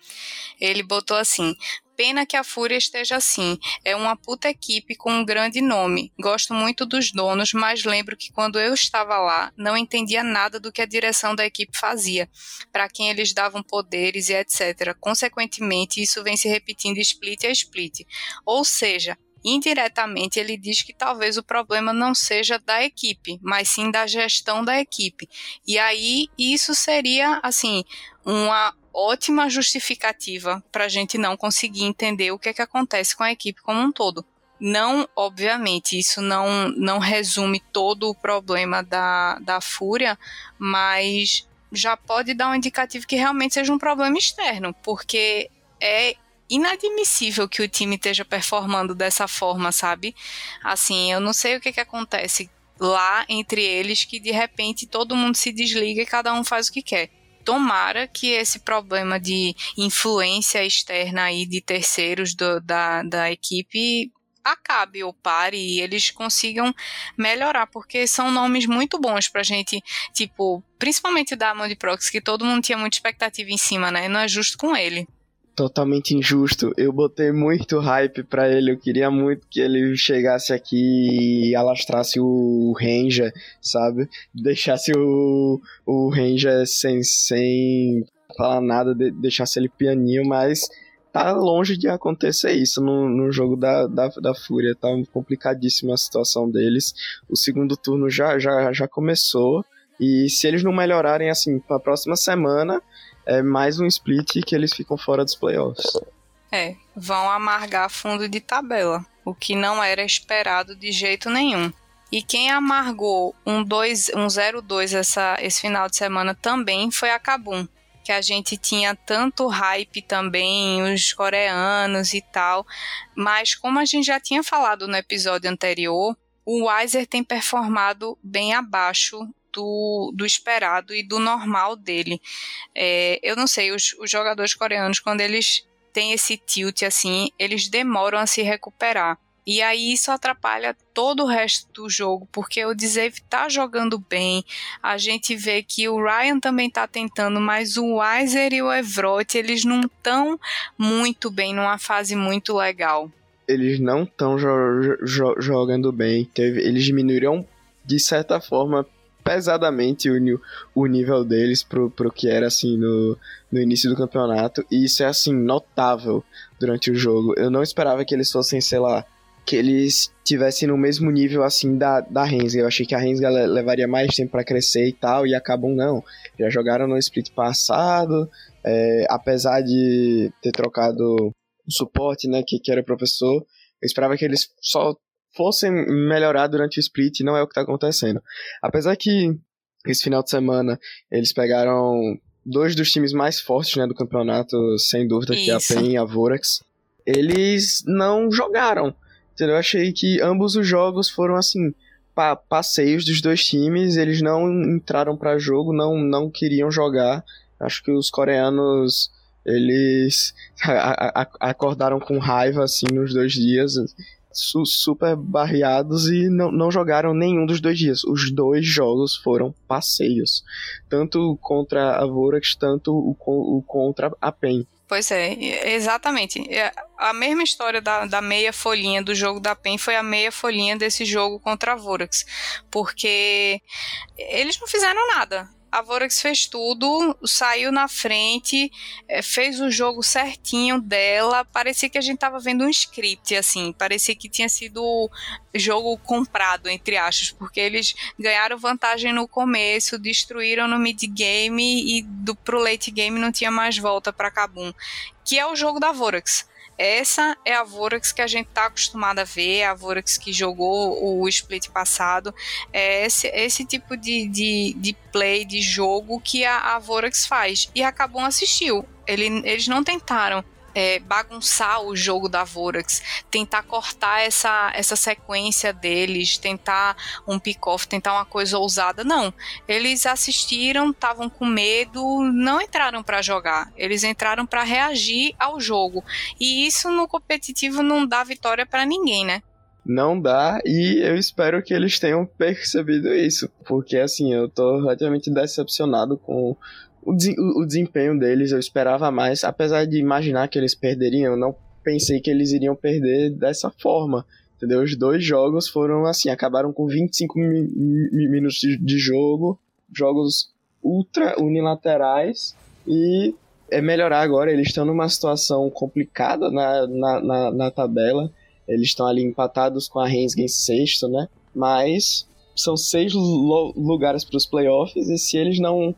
Speaker 1: Ele botou assim: Pena que a Fúria esteja assim. É uma puta equipe com um grande nome. Gosto muito dos donos, mas lembro que quando eu estava lá, não entendia nada do que a direção da equipe fazia, para quem eles davam poderes e etc. Consequentemente, isso vem se repetindo split a split. Ou seja, indiretamente ele diz que talvez o problema não seja da equipe, mas sim da gestão da equipe. E aí isso seria assim uma ótima justificativa para a gente não conseguir entender o que é que acontece com a equipe como um todo. Não, obviamente, isso não, não resume todo o problema da, da fúria, mas já pode dar um indicativo que realmente seja um problema externo, porque é inadmissível que o time esteja performando dessa forma, sabe? Assim, eu não sei o que, que acontece lá entre eles que de repente todo mundo se desliga e cada um faz o que quer. Tomara que esse problema de influência externa aí de terceiros do, da, da equipe acabe ou pare e eles consigam melhorar, porque são nomes muito bons pra gente, tipo, principalmente da Amon de Prox, que todo mundo tinha muita expectativa em cima, né? Não é justo com ele
Speaker 2: totalmente injusto. Eu botei muito hype para ele, eu queria muito que ele chegasse aqui e alastrasse o Ranger, sabe? Deixasse o, o Ranger sem, sem falar nada, deixasse ele pianinho, mas tá longe de acontecer isso no, no jogo da, da, da Fúria. Tá complicadíssima a situação deles. O segundo turno já, já, já começou. E se eles não melhorarem assim para a próxima semana, é mais um split que eles ficam fora dos playoffs.
Speaker 1: É, vão amargar fundo de tabela, o que não era esperado de jeito nenhum. E quem amargou um 2, um 0-2 essa esse final de semana também foi a Kabum, que a gente tinha tanto hype também, os coreanos e tal, mas como a gente já tinha falado no episódio anterior, o Weiser tem performado bem abaixo do, do esperado e do normal dele. É, eu não sei, os, os jogadores coreanos, quando eles têm esse tilt assim, eles demoram a se recuperar. E aí isso atrapalha todo o resto do jogo, porque o Dzeve tá jogando bem. A gente vê que o Ryan também tá tentando, mas o Weiser e o Evrot, eles não estão muito bem, numa fase muito legal.
Speaker 2: Eles não estão jo jo jogando bem. Teve, eles diminuíram de certa forma pesadamente o, o nível deles pro, pro que era assim no, no início do campeonato. E isso é assim, notável durante o jogo. Eu não esperava que eles fossem, sei lá, que eles tivessem no mesmo nível assim da, da Rensga. Eu achei que a Rensga levaria mais tempo para crescer e tal, e acabam não. Já jogaram no split passado, é, apesar de ter trocado o suporte, né, que, que era professor, eu esperava que eles só fossem melhorar durante o split, não é o que está acontecendo. Apesar que esse final de semana eles pegaram dois dos times mais fortes né, do campeonato, sem dúvida, Isso. que é a PEN e a Vorax, eles não jogaram. Entendeu? Eu achei que ambos os jogos foram assim, pa passeios dos dois times, eles não entraram para jogo, não, não queriam jogar. Acho que os coreanos eles acordaram com raiva assim nos dois dias su super barreados e não, não jogaram nenhum dos dois dias. Os dois jogos foram passeios. Tanto contra a Vorax, tanto o, o contra a PEN.
Speaker 1: Pois é, exatamente. A mesma história da, da meia folhinha do jogo da PEN foi a meia folhinha desse jogo contra a Vorax. Porque eles não fizeram nada a Vorax fez tudo, saiu na frente, é, fez o jogo certinho dela. Parecia que a gente tava vendo um script, assim. Parecia que tinha sido jogo comprado, entre aspas, porque eles ganharam vantagem no começo, destruíram no mid game e do, pro late game não tinha mais volta para Kabum. Que é o jogo da Vorax. Essa é a Vorax que a gente está acostumado a ver, a Vorax que jogou o split passado. É esse, esse tipo de, de, de play, de jogo que a, a Vorax faz. E acabou assistiu. Ele, eles não tentaram é, bagunçar o jogo da Vorax, tentar cortar essa, essa sequência deles, tentar um pick-off, tentar uma coisa ousada. Não. Eles assistiram, estavam com medo, não entraram para jogar. Eles entraram para reagir ao jogo. E isso no competitivo não dá vitória para ninguém, né?
Speaker 2: não dá e eu espero que eles tenham percebido isso, porque assim, eu tô relativamente decepcionado com o, o desempenho deles eu esperava mais, apesar de imaginar que eles perderiam, eu não pensei que eles iriam perder dessa forma. Entendeu? Os dois jogos foram assim, acabaram com 25 mi mi minutos de, jogo, jogos ultra unilaterais e é melhorar agora. Eles estão numa situação complicada na, na, na, na tabela. Eles estão ali empatados com a Rensga em sexto, né? Mas são seis lugares para os playoffs e se eles não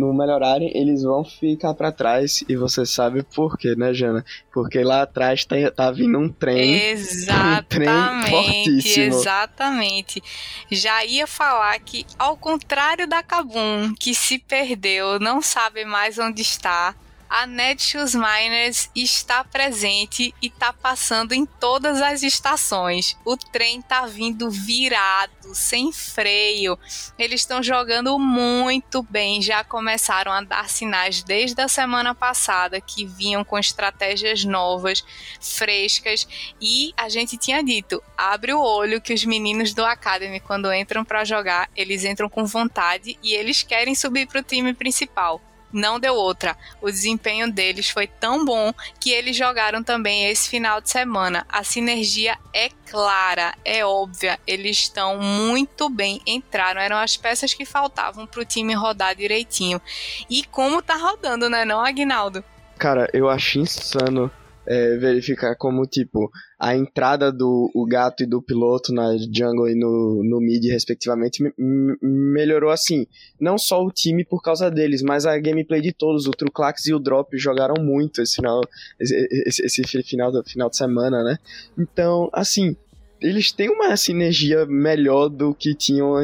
Speaker 2: não melhorarem, eles vão ficar para trás. E você sabe por quê, né, Jana? Porque lá atrás tá, tá vindo um trem.
Speaker 1: Exatamente. Um trem. Exatamente. Já ia falar que, ao contrário da Kabum, que se perdeu, não sabe mais onde está a Netshoes Miners está presente e está passando em todas as estações. O trem está vindo virado, sem freio. Eles estão jogando muito bem, já começaram a dar sinais desde a semana passada que vinham com estratégias novas, frescas e a gente tinha dito, abre o olho que os meninos do Academy quando entram para jogar, eles entram com vontade e eles querem subir para o time principal não deu outra. O desempenho deles foi tão bom que eles jogaram também esse final de semana. A sinergia é clara, é óbvia. Eles estão muito bem, entraram, eram as peças que faltavam para o time rodar direitinho. E como tá rodando, né, não, Agnaldo?
Speaker 2: Cara, eu acho insano é, verificar como, tipo, a entrada do o gato e do piloto na jungle e no, no mid, respectivamente, melhorou assim. Não só o time por causa deles, mas a gameplay de todos. O Truclax e o Drop jogaram muito esse final, esse, esse, esse final, do, final de semana, né? Então, assim, eles têm uma sinergia melhor do que tinham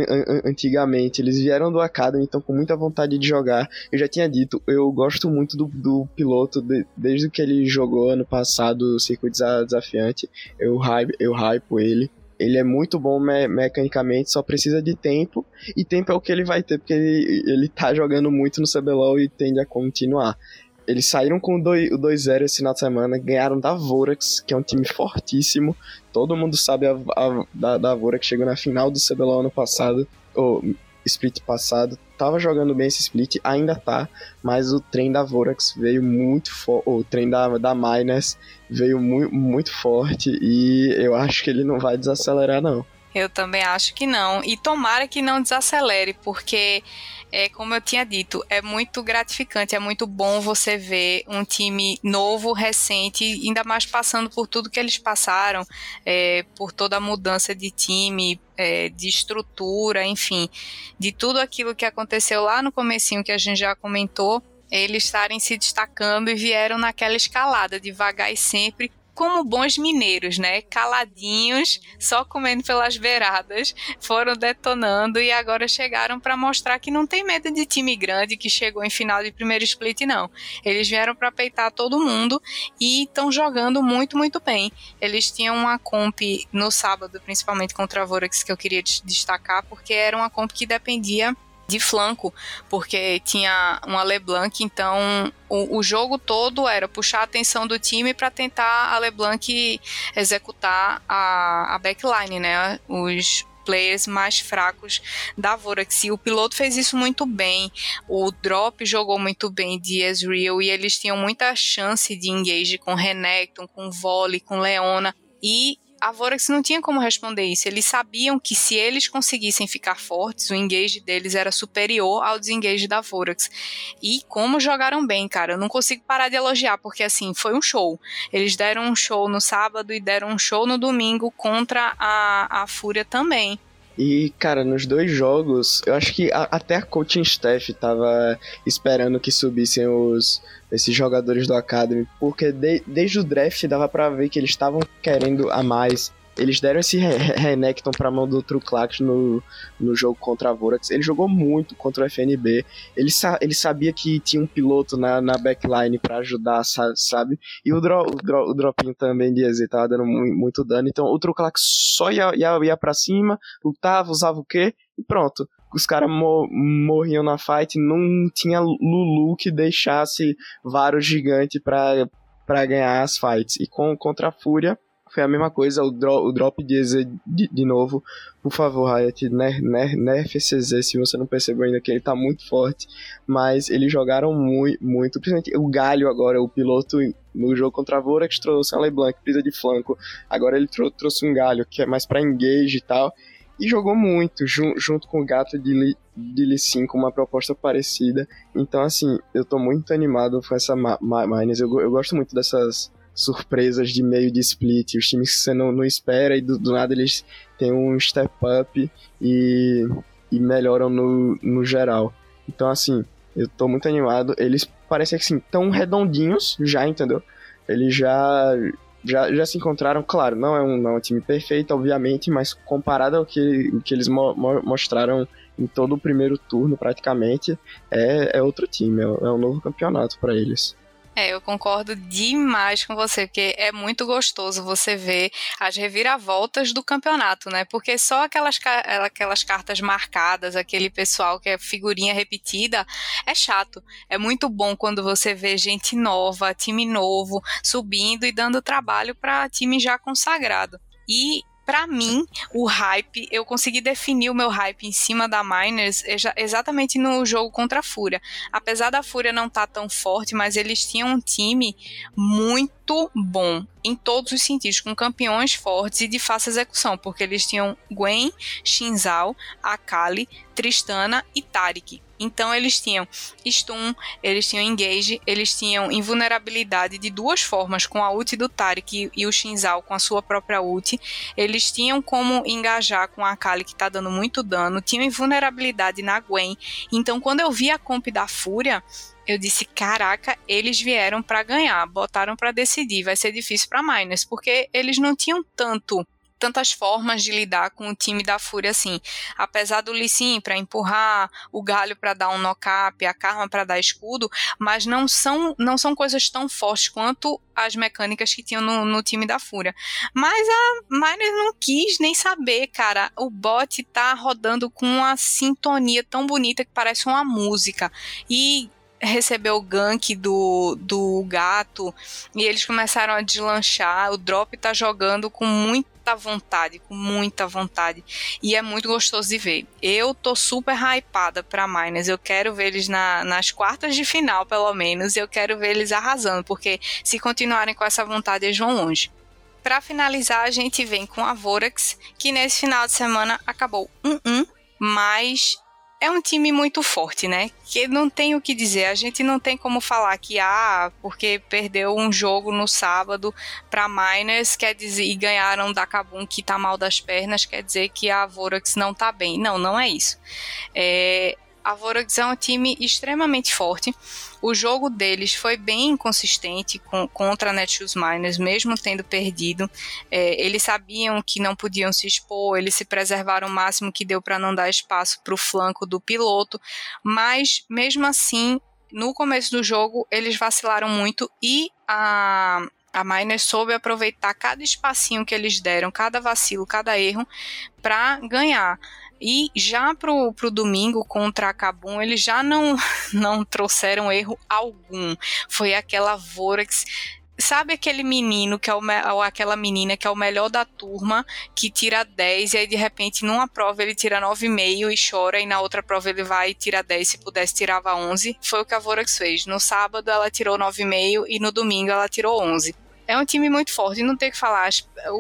Speaker 2: antigamente. Eles vieram do Academy, então com muita vontade de jogar. Eu já tinha dito, eu gosto muito do, do piloto de, desde que ele jogou ano passado o circuito desafiante. Eu hype, eu hypo ele. Ele é muito bom me mecanicamente, só precisa de tempo. E tempo é o que ele vai ter, porque ele, ele tá jogando muito no CBLOL e tende a continuar. Eles saíram com o 2-0 esse final de semana, ganharam da Vorax, que é um time fortíssimo. Todo mundo sabe a, a, da, da Vorax, chegou na final do CBLOL ano passado, ou split passado. Tava jogando bem esse split, ainda tá, mas o trem da Vorax veio muito forte, o trem da, da Miners veio mu muito forte e eu acho que ele não vai desacelerar não.
Speaker 1: Eu também acho que não. E tomara que não desacelere, porque é como eu tinha dito, é muito gratificante, é muito bom você ver um time novo, recente, ainda mais passando por tudo que eles passaram, é, por toda a mudança de time, é, de estrutura, enfim, de tudo aquilo que aconteceu lá no comecinho que a gente já comentou, eles estarem se destacando e vieram naquela escalada, devagar e sempre, como bons mineiros, né? Caladinhos, só comendo pelas beiradas, foram detonando e agora chegaram para mostrar que não tem medo de time grande que chegou em final de primeiro split, não. Eles vieram para peitar todo mundo e estão jogando muito, muito bem. Eles tinham uma comp no sábado, principalmente contra a Vorax, que eu queria destacar, porque era uma comp que dependia de flanco, porque tinha uma LeBlanc, então o, o, jogo todo era puxar a atenção do time para tentar a LeBlanc executar a, a backline, né? Os players mais fracos da Vorax. E o piloto fez isso muito bem. O Drop jogou muito bem de Ezreal e eles tinham muita chance de engage com Renekton, com Volley, com Leona. E a Vorax não tinha como responder isso. Eles sabiam que se eles conseguissem ficar fortes, o engage deles era superior ao desengage da Vorax. E como jogaram bem, cara. Eu não consigo parar de elogiar, porque assim, foi um show. Eles deram um show no sábado e deram um show no domingo contra a, a Fúria também.
Speaker 2: E, cara, nos dois jogos, eu acho que a, até a coaching staff tava esperando que subissem os esses jogadores do Academy, porque de, desde o draft dava para ver que eles estavam querendo a mais. Eles deram esse Renekton pra mão do Truclax no, no jogo contra a Vorax. Ele jogou muito contra o FNB. Ele, sa ele sabia que tinha um piloto na, na backline para ajudar, sabe? E o, dro o, dro o dropinho também de EZ tava dando muito, dano. Então o Truclax só ia, ia, ia pra cima, lutava, usava o quê? E pronto os caras morriam na fight, não tinha Lulu que deixasse vários gigantes para ganhar as fights. E com, contra a Fúria foi a mesma coisa, o, dro, o drop de EZ de, de, novo. Por favor, Riot, nerf, nerf, nerf esse EZ se você não percebeu ainda que ele tá muito forte. Mas eles jogaram muito, muito. Principalmente o Galho agora, o piloto no jogo contra a Vorax trouxe a LeBlanc, precisa de flanco. Agora ele trou trouxe um Galho, que é mais para engage e tal e jogou muito, jun junto com o gato de, Li, de Lee Sin, com uma proposta parecida. Então, assim, eu tô muito animado com essa ma ma Miners. Eu, eu gosto muito dessas surpresas de meio de split, os times que você não, não espera e do, do nada eles têm um step up e, e melhoram no, no geral. Então, assim, eu tô muito animado. Eles parecem assim, tão redondinhos já, entendeu? Eles já já, já se encontraram, claro, não é, um, não é um time perfeito, obviamente, mas comparado ao que, que eles mo mostraram em todo o primeiro turno, praticamente, é, é outro time, é, é um novo campeonato para eles.
Speaker 1: É, eu concordo demais com você, porque é muito gostoso você ver as reviravoltas do campeonato, né? Porque só aquelas, aquelas cartas marcadas, aquele pessoal que é figurinha repetida, é chato. É muito bom quando você vê gente nova, time novo, subindo e dando trabalho para time já consagrado. E para mim, o hype, eu consegui definir o meu hype em cima da Miners exatamente no jogo contra a Fúria. Apesar da Fúria não estar tá tão forte, mas eles tinham um time muito muito bom em todos os sentidos, com campeões fortes e de fácil execução, porque eles tinham Gwen, Shinzao, Akali, Tristana e Tarik. Então eles tinham stun, eles tinham engage, eles tinham invulnerabilidade de duas formas, com a ult do Tarik e o Shinzal com a sua própria ult. Eles tinham como engajar com a Akali que tá dando muito dano, tinham invulnerabilidade na Gwen. Então quando eu vi a comp da Fúria, eu disse, caraca, eles vieram para ganhar, botaram para decidir, vai ser difícil para Miners, porque eles não tinham tanto tantas formas de lidar com o time da Fúria assim. Apesar do Lissin para empurrar, o Galho para dar um knock-up, a Karma para dar escudo, mas não são, não são coisas tão fortes quanto as mecânicas que tinham no, no time da Fúria. Mas a Miner não quis nem saber, cara. O bot tá rodando com uma sintonia tão bonita que parece uma música. E recebeu o gank do, do gato e eles começaram a deslanchar. O Drop tá jogando com muita vontade, com muita vontade. E é muito gostoso de ver. Eu tô super hypada pra Miners. Eu quero ver eles na, nas quartas de final, pelo menos. Eu quero ver eles arrasando, porque se continuarem com essa vontade, eles vão longe. Para finalizar, a gente vem com a Vorax, que nesse final de semana acabou 1-1, mas é um time muito forte, né? Que não tem o que dizer. A gente não tem como falar que ah, porque perdeu um jogo no sábado para Miners, quer dizer, e ganharam da Kabum que tá mal das pernas, quer dizer que a Vorax não tá bem. Não, não é isso. É, a Vorax é um time extremamente forte. O jogo deles foi bem consistente com, contra a Netshoes Miners, mesmo tendo perdido. É, eles sabiam que não podiam se expor, eles se preservaram o máximo que deu para não dar espaço para o flanco do piloto, mas mesmo assim, no começo do jogo, eles vacilaram muito e a, a Miner soube aproveitar cada espacinho que eles deram, cada vacilo, cada erro, para ganhar. E já pro, pro domingo contra a Cabum, eles já não, não trouxeram erro algum. Foi aquela Vorax Sabe aquele menino que é o ou aquela menina que é o melhor da turma, que tira 10 e aí de repente numa prova ele tira 9,5 e chora, e na outra prova ele vai e tira 10, se pudesse tirava 11. Foi o que a Vorax fez. No sábado ela tirou 9,5 e no domingo ela tirou 11 é um time muito forte, não tem que falar.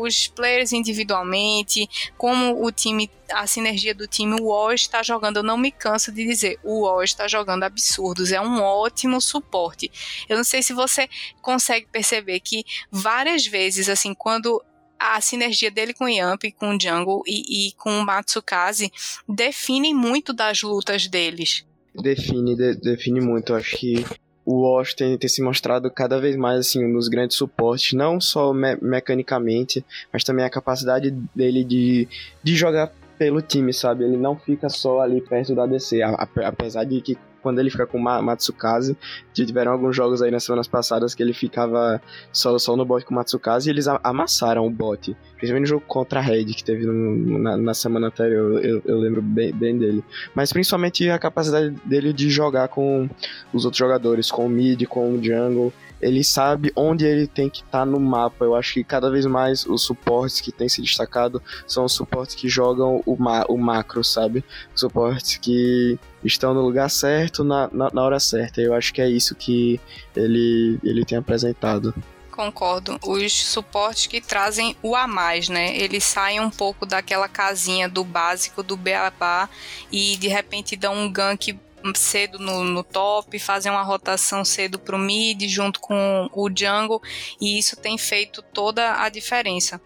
Speaker 1: Os players individualmente, como o time, a sinergia do time, o Oz está jogando, eu não me canso de dizer, o Oz está jogando absurdos, é um ótimo suporte. Eu não sei se você consegue perceber que várias vezes, assim, quando a sinergia dele com o Yamp, com o Jungle e, e com o Matsukaze definem muito das lutas deles.
Speaker 2: Define, de, define muito. Acho que o tem, tem, se mostrado cada vez mais assim um dos grandes suportes, não só me mecanicamente, mas também a capacidade dele de, de jogar pelo time, sabe? Ele não fica só ali perto da DC, apesar de que quando ele fica com o Matsukaze. Tiveram alguns jogos aí nas semanas passadas que ele ficava só, só no bot com o Matsukaze e eles amassaram o bot. Principalmente no jogo contra a Red que teve no, na, na, semana anterior, eu, eu lembro bem, bem, dele. Mas principalmente a capacidade dele de jogar com os outros jogadores, com o mid, com o jungle ele sabe onde ele tem que estar tá no mapa. Eu acho que cada vez mais os suportes que têm se destacado são os suportes que jogam o, ma o macro, sabe? Suportes que estão no lugar certo, na, na, na hora certa. Eu acho que é isso que ele, ele tem apresentado
Speaker 1: concordo. Os suportes que trazem o a mais, né? Eles saem um pouco daquela casinha do básico do beabá e de repente dão um gank cedo no, no top, fazer uma rotação cedo para o mid junto com o jungle e isso tem feito toda a diferença.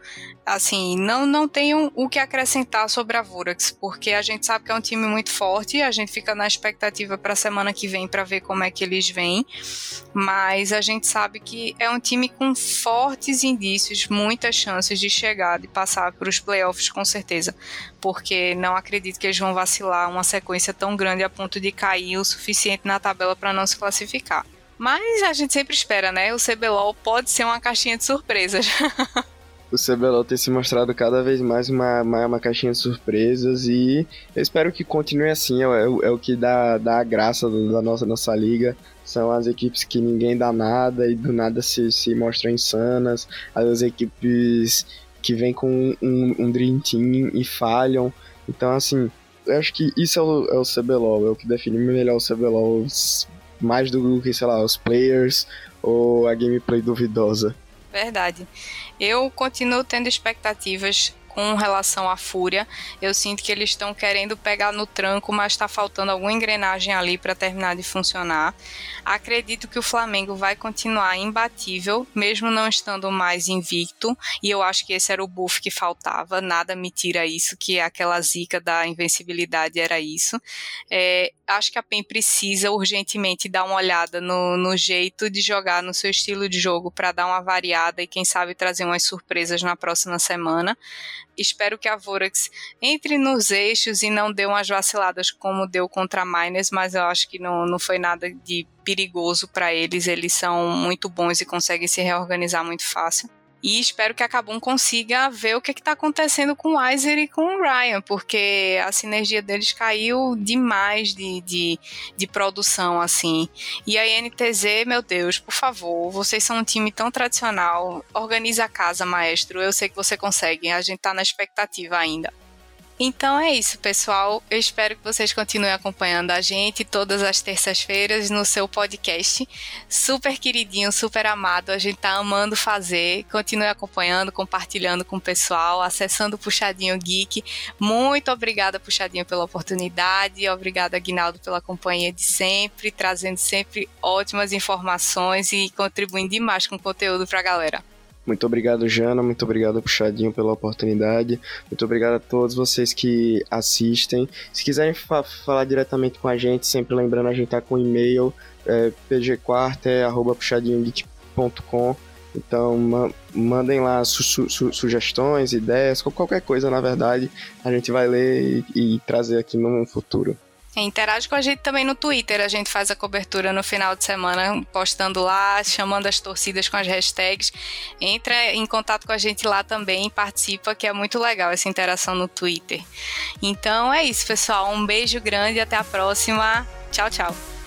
Speaker 1: Assim, não, não tenho o que acrescentar sobre a Vorax, porque a gente sabe que é um time muito forte, a gente fica na expectativa para a semana que vem para ver como é que eles vêm, mas a gente sabe que é um time com fortes indícios, muitas chances de chegar, de passar para os playoffs com certeza, porque não acredito que eles vão vacilar uma sequência tão grande a ponto de cair o suficiente na tabela para não se classificar. Mas a gente sempre espera, né? O CBLOL pode ser uma caixinha de surpresas.
Speaker 2: o CBLOL tem se mostrado cada vez mais uma, uma, uma, caixinha de surpresas e eu espero que continue assim, é, é, é o que dá, dá a graça do, da nossa, nossa liga. São as equipes que ninguém dá nada e do nada se, se mostram insanas, as equipes que vêm com um, um Dream Team e falham. Então, assim, eu acho que isso é o, é o CBLOL, é o que define melhor o CBLOL, mais do que, sei lá, os players ou a gameplay duvidosa.
Speaker 1: Verdade. Eu continuo tendo expectativas com relação à Fúria. Eu sinto que eles estão querendo pegar no tranco, mas está faltando alguma engrenagem ali para terminar de funcionar. Acredito que o Flamengo vai continuar imbatível, mesmo não estando mais invicto, e eu acho que esse era o buff que faltava. Nada me tira isso, que aquela zica da invencibilidade era isso. É, acho que a PEN precisa urgentemente dar uma olhada no, no jeito de jogar, no seu estilo de jogo, para dar uma variada e quem sabe trazer umas surpresas na próxima semana. Espero que a Vorax entre nos eixos e não dê umas vaciladas como deu contra a Miners, mas eu acho que não, não foi nada de perigoso para eles. Eles são muito bons e conseguem se reorganizar muito fácil. E espero que a Kabum consiga ver o que está acontecendo com o Weiser e com o Ryan, porque a sinergia deles caiu demais de, de, de produção, assim. E a INTZ, meu Deus, por favor, vocês são um time tão tradicional. Organiza a casa, maestro. Eu sei que você consegue. A gente está na expectativa ainda. Então é isso, pessoal. Eu espero que vocês continuem acompanhando a gente todas as terças-feiras no seu podcast. Super queridinho, super amado. A gente tá amando fazer. Continue acompanhando, compartilhando com o pessoal, acessando o Puxadinho Geek. Muito obrigada, Puxadinho, pela oportunidade. Obrigada, Aguinaldo, pela companhia de sempre, trazendo sempre ótimas informações e contribuindo demais com o conteúdo pra galera.
Speaker 2: Muito obrigado, Jana. Muito obrigado, Puxadinho, pela oportunidade. Muito obrigado a todos vocês que assistem. Se quiserem fa falar diretamente com a gente, sempre lembrando, a gente tá com e-mail é. Então, ma mandem lá su su sugestões, ideias, qualquer coisa, na verdade, a gente vai ler e, e trazer aqui no futuro.
Speaker 1: Interage com a gente também no Twitter. A gente faz a cobertura no final de semana, postando lá, chamando as torcidas com as hashtags. Entra em contato com a gente lá também, participa, que é muito legal essa interação no Twitter. Então é isso, pessoal. Um beijo grande e até a próxima. Tchau, tchau.